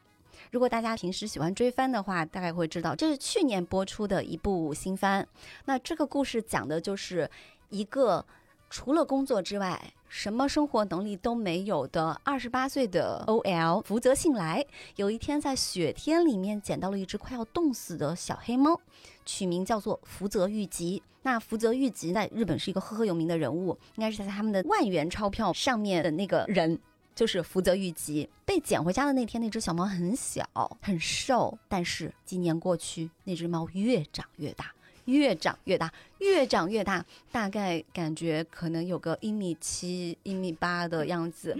如果大家平时喜欢追番的话，大概会知道这是去年播出的一部新番。那这个故事讲的就是一个除了工作之外，什么生活能力都没有的二十八岁的 OL 福泽信来，有一天在雪天里面捡到了一只快要冻死的小黑猫，取名叫做福泽谕吉。那福泽谕吉在日本是一个赫赫有名的人物，应该是在他们的万元钞票上面的那个人。就是福泽谕吉被捡回家的那天，那只小猫很小很瘦，但是几年过去，那只猫越长越大，越长越大，越长越大，大概感觉可能有个一米七、一米八的样子。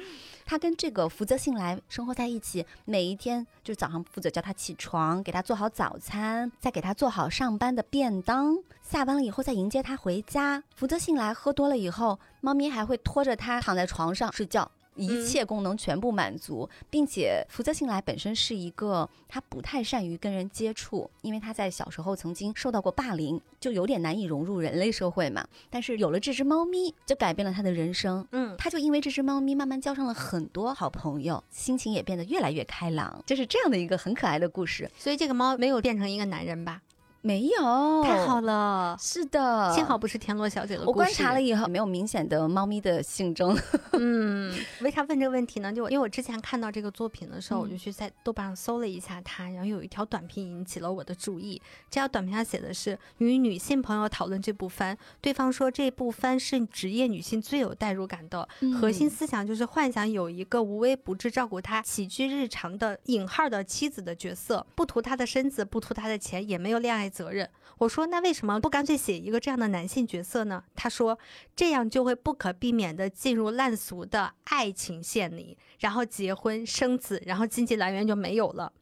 它跟这个福泽信来生活在一起，每一天就早上负责叫他起床，给他做好早餐，再给他做好上班的便当，下班了以后再迎接他回家。福泽信来喝多了以后，猫咪还会拖着他躺在床上睡觉。一切功能全部满足，并且福泽信来本身是一个他不太善于跟人接触，因为他在小时候曾经受到过霸凌，就有点难以融入人类社会嘛。但是有了这只猫咪，就改变了他的人生。嗯，他就因为这只猫咪慢慢交上了很多好朋友，心情也变得越来越开朗，就是这样的一个很可爱的故事。所以这个猫没有变成一个男人吧？没有，太好了，是的，幸好不是田螺小姐的故事。我观察了以后，没有明显的猫咪的性征。嗯，为啥问这个问题呢？就因为我之前看到这个作品的时候，嗯我就去在豆瓣上搜了一下它，然后有一条短评引起了我的注意。这条短评上写的是与女性朋友讨论这部番，对方说这部番是职业女性最有代入感的，核心思想就是幻想有一个无微不至照顾她起居日常的引号的妻子的角色，不图她的身子，不图她的钱，也没有恋爱责任。我说那为什么不干脆写一个这样的男性角色呢？他说这样就会不可避免地进入烂俗的爱情线里，然后结婚生子，然后经济来源就没有了。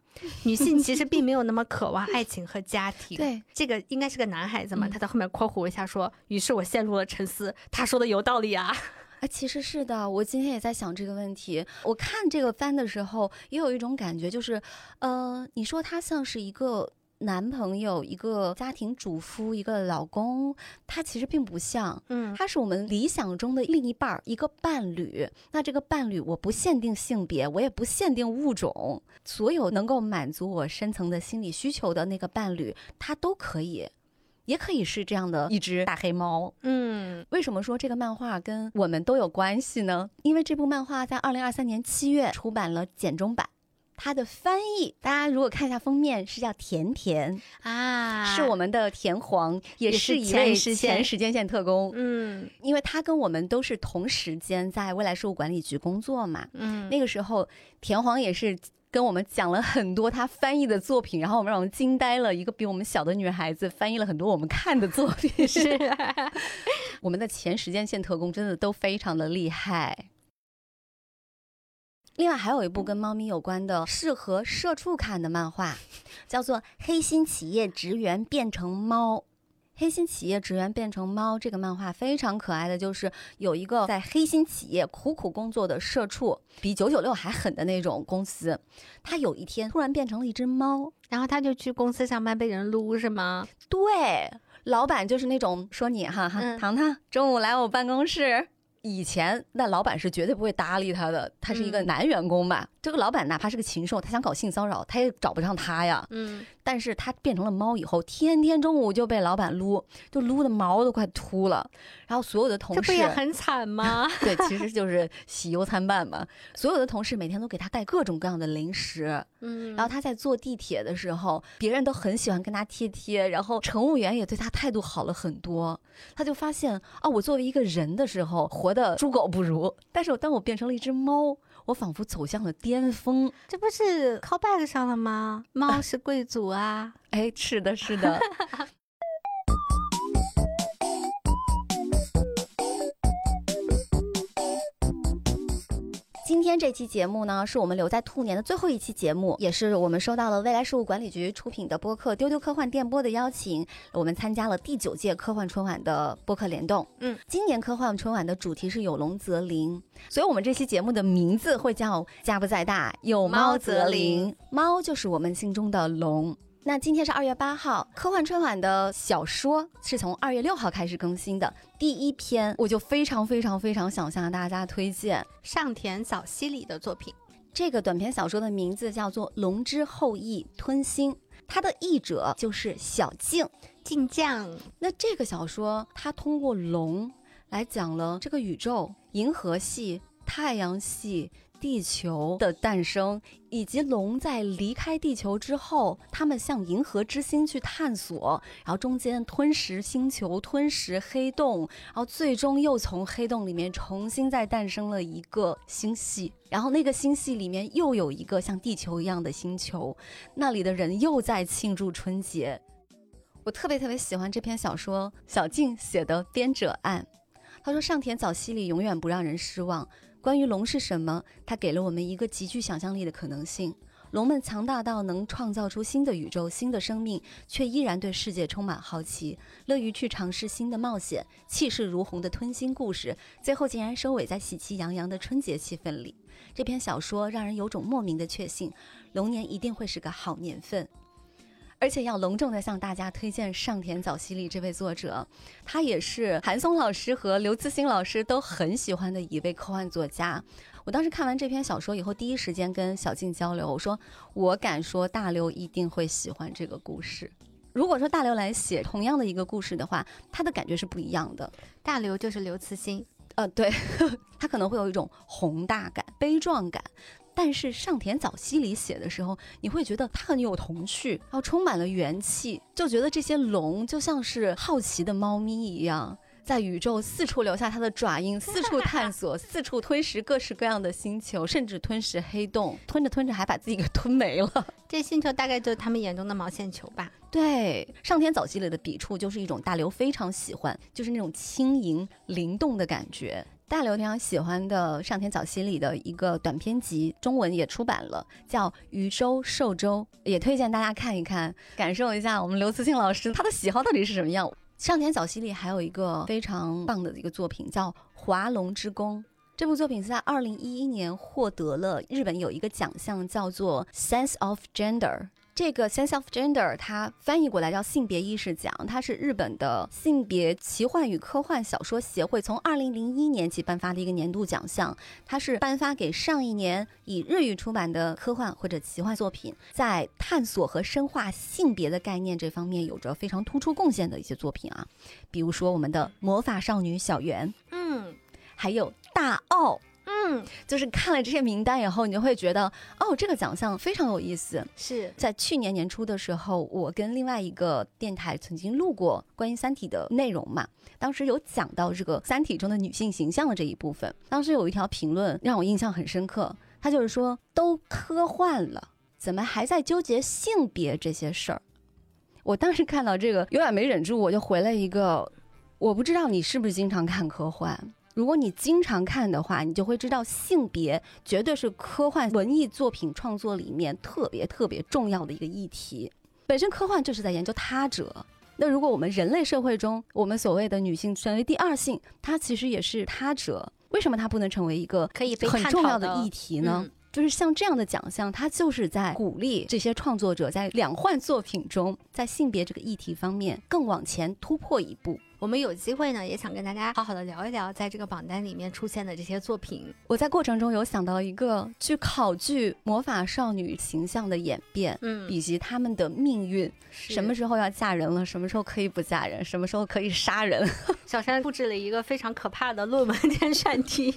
女性其实并没有那么渴望爱情和家庭。对，这个应该是个男孩子嘛？嗯他在后面括弧一下说，于是我陷入了沉思。他说的有道理啊。啊，其实是的，我今天也在想这个问题。我看这个番的时候，也有一种感觉，就是，呃，你说他像是一个男朋友、一个家庭主妇、一个老公，他其实并不像。嗯他是我们理想中的另一半儿，一个伴侣。那这个伴侣，我不限定性别，我也不限定物种，所有能够满足我深层的心理需求的那个伴侣，他都可以，也可以是这样的一只大黑猫。嗯为什么说这个漫画跟我们都有关系呢？因为这部漫画在二零二三年七月出版了简中版，它的翻译大家如果看一下封面是叫甜甜，啊，是我们的田黄，也也是是一位前时间前时间线特工。嗯因为他跟我们都是同时间在未来事务管理局工作嘛，嗯那个时候田黄也是跟我们讲了很多他翻译的作品，然后我们让我们惊呆了。一个比我们小的女孩子翻译了很多我们看的作品，是 我们的前时间线特工真的都非常的厉害。另外还有一部跟猫咪有关的适合社畜看的漫画，叫做《黑心企业职员变成猫》。黑心企业职员变成猫这个漫画非常可爱的，就是有一个在黑心企业苦苦工作的社畜，比九九六还狠的那种公司，他有一天突然变成了一只猫，然后他就去公司上班，被人撸是吗？对，老板就是那种说你哈哈，嗯糖糖中午来我办公室。以前那老板是绝对不会搭理他的，他是一个嗯男员工嘛。这个老板哪怕是个禽兽，他想搞性骚扰，他也找不上他呀。嗯，但是他变成了猫以后，天天中午就被老板撸，就撸的毛都快秃了。然后所有的同事这不也很惨吗？对，其实就是喜忧参半嘛。所有的同事每天都给他带各种各样的零食，嗯，然后他在坐地铁的时候，别人都很喜欢跟他贴贴，然后乘务员也对他态度好了很多。他就发现啊，我作为一个人的时候，活的猪狗不如，但是当我变成了一只猫，我仿佛走向了巅峰。这不是 callback 上了吗？猫是贵族啊。哎，是的，是的。今天这期节目呢，是我们留在兔年的最后一期节目，也是我们收到了未来事务管理局出品的播客《丢丢科幻电波》的邀请，我们参加了第九届科幻春晚的播客联动。嗯，今年科幻春晚的主题是有龙则灵，所以我们这期节目的名字会叫“家不在大，有猫则灵”。猫就是我们心中的龙。那今天是二月八号，科幻春晚的小说是从二月六号开始更新的。第一篇我就非常非常非常想向大家推荐上田早希里的作品。这个短篇小说的名字叫做《龙之后裔吞星》，它的译者就是小静。静将，那这个小说它通过龙来讲了这个宇宙、银河系、太阳系。地球的诞生，以及龙在离开地球之后，他们向银河之星去探索，然后中间吞食星球、吞食黑洞，然后最终又从黑洞里面重新再诞生了一个星系，然后那个星系里面又有一个像地球一样的星球，那里的人又在庆祝春节。我特别特别喜欢这篇小说，小静写的《编者案》。他说，上田早希里永远不让人失望。关于龙是什么，它给了我们一个极具想象力的可能性。龙们强大到能创造出新的宇宙、新的生命，却依然对世界充满好奇，乐于去尝试新的冒险，气势如虹的吞星故事，最后竟然收尾在喜气洋洋的春节气氛里。这篇小说让人有种莫名的确信，龙年一定会是个好年份。而且要隆重的向大家推荐上田早希里这位作者，他也是韩松老师和刘慈欣老师都很喜欢的一位科幻作家。我当时看完这篇小说以后，第一时间跟小静交流，我说我敢说大刘一定会喜欢这个故事。如果说大刘来写同样的一个故事的话，他的感觉是不一样的。大刘就是刘慈欣，呃，对，他可能会有一种宏大感、悲壮感。但是上田早希里写的时候，你会觉得他很有童趣，然后充满了元气，就觉得这些龙就像是好奇的猫咪一样，在宇宙四处留下它的爪印，四处探索，四处吞食各式各样的星球，甚至吞食黑洞，吞着吞着还把自己给吞没了。这星球大概就是他们眼中的毛线球吧。对，上田早希里的笔触就是一种大刘非常喜欢，就是那种轻盈灵动的感觉。大刘非常喜欢的上田早希里的一个短篇集，中文也出版了，叫《渔舟寿舟》，也推荐大家看一看，感受一下我们刘慈欣老师他的喜好到底是什么样。上田早希里还有一个非常棒的一个作品，叫《华龙之宫》。这部作品是在二零一一年获得了日本有一个奖项，叫做 Sense of Gender。这个 sense of gender，它翻译过来叫性别意识奖，它是日本的性别奇幻与科幻小说协会从二零零一年起颁发的一个年度奖项。它是颁发给上一年以日语出版的科幻或者奇幻作品，在探索和深化性别的概念这方面有着非常突出贡献的一些作品啊，比如说我们的魔法少女小圆，嗯还有大奥。嗯，就是看了这些名单以后，你就会觉得，哦，这个奖项非常有意思。是在去年年初的时候，我跟另外一个电台曾经录过关于《三体》的内容嘛，当时有讲到这个《三体》中的女性形象的这一部分。当时有一条评论让我印象很深刻，他就是说，都科幻了，怎么还在纠结性别这些事儿？我当时看到这个，有点没忍住，我就回了一个，我不知道你是不是经常看科幻。如果你经常看的话，你就会知道性别绝对是科幻文艺作品创作里面特别特别重要的一个议题。本身科幻就是在研究他者，那如果我们人类社会中，我们所谓的女性成为第二性，它其实也是他者。为什么它不能成为一个可以被很重要的议题呢？嗯就是像这样的奖项，它就是在鼓励这些创作者在两换作品中，在性别这个议题方面更往前突破一步。我们有机会呢，也想跟大家好好的聊一聊，在这个榜单里面出现的这些作品。我在过程中有想到一个去考据魔法少女形象的演变，嗯以及她们的命运，什么时候要嫁人了，什么时候可以不嫁人，什么时候可以杀人。小山布置了一个非常可怕的论文填选题。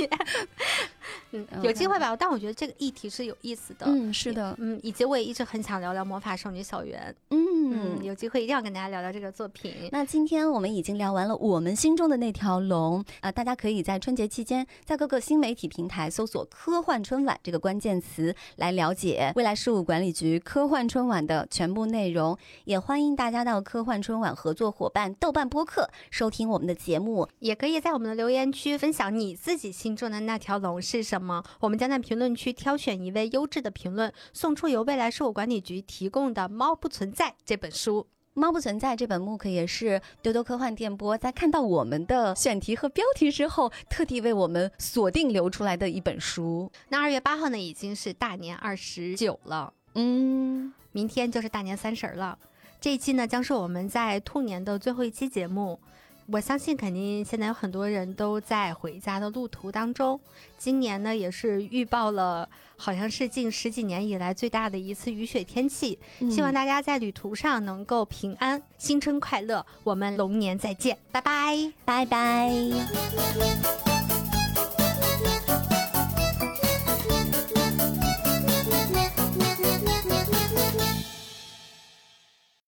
嗯，有机会吧？但我觉得这个议题是有意思的。嗯，是的，嗯，以及我也一直很想聊聊魔法少女小圆。嗯，嗯。有机会一定要跟大家聊聊这个作品。那今天我们已经聊完了我们心中的那条龙啊、大家可以在春节期间在各个新媒体平台搜索“科幻春晚”这个关键词来了解未来事务管理局科幻春晚的全部内容。也欢迎大家到科幻春晚合作伙伴豆瓣播客收听我们的节目。也可以在我们的留言区分享你自己心中的那条龙是什么。我们将在评论区挑选一位优质的评论，送出由未来事务管理局提供的《猫不存在》这本书。《猫不存在》这本 MOOC 也是多多科幻电波在看到我们的选题和标题之后，特地为我们锁定留出来的一本书。那二月八号呢，已经是大年二十九了，嗯，明天就是大年三十儿了。这一期呢，将是我们在兔年的最后一期节目。我相信，肯定现在有很多人都在回家的路途当中。今年呢，也是预报了，好像是近十几年以来最大的一次雨雪天气。希望大家在旅途上能够平安，新春快乐。我们龙年再见，拜拜。拜拜。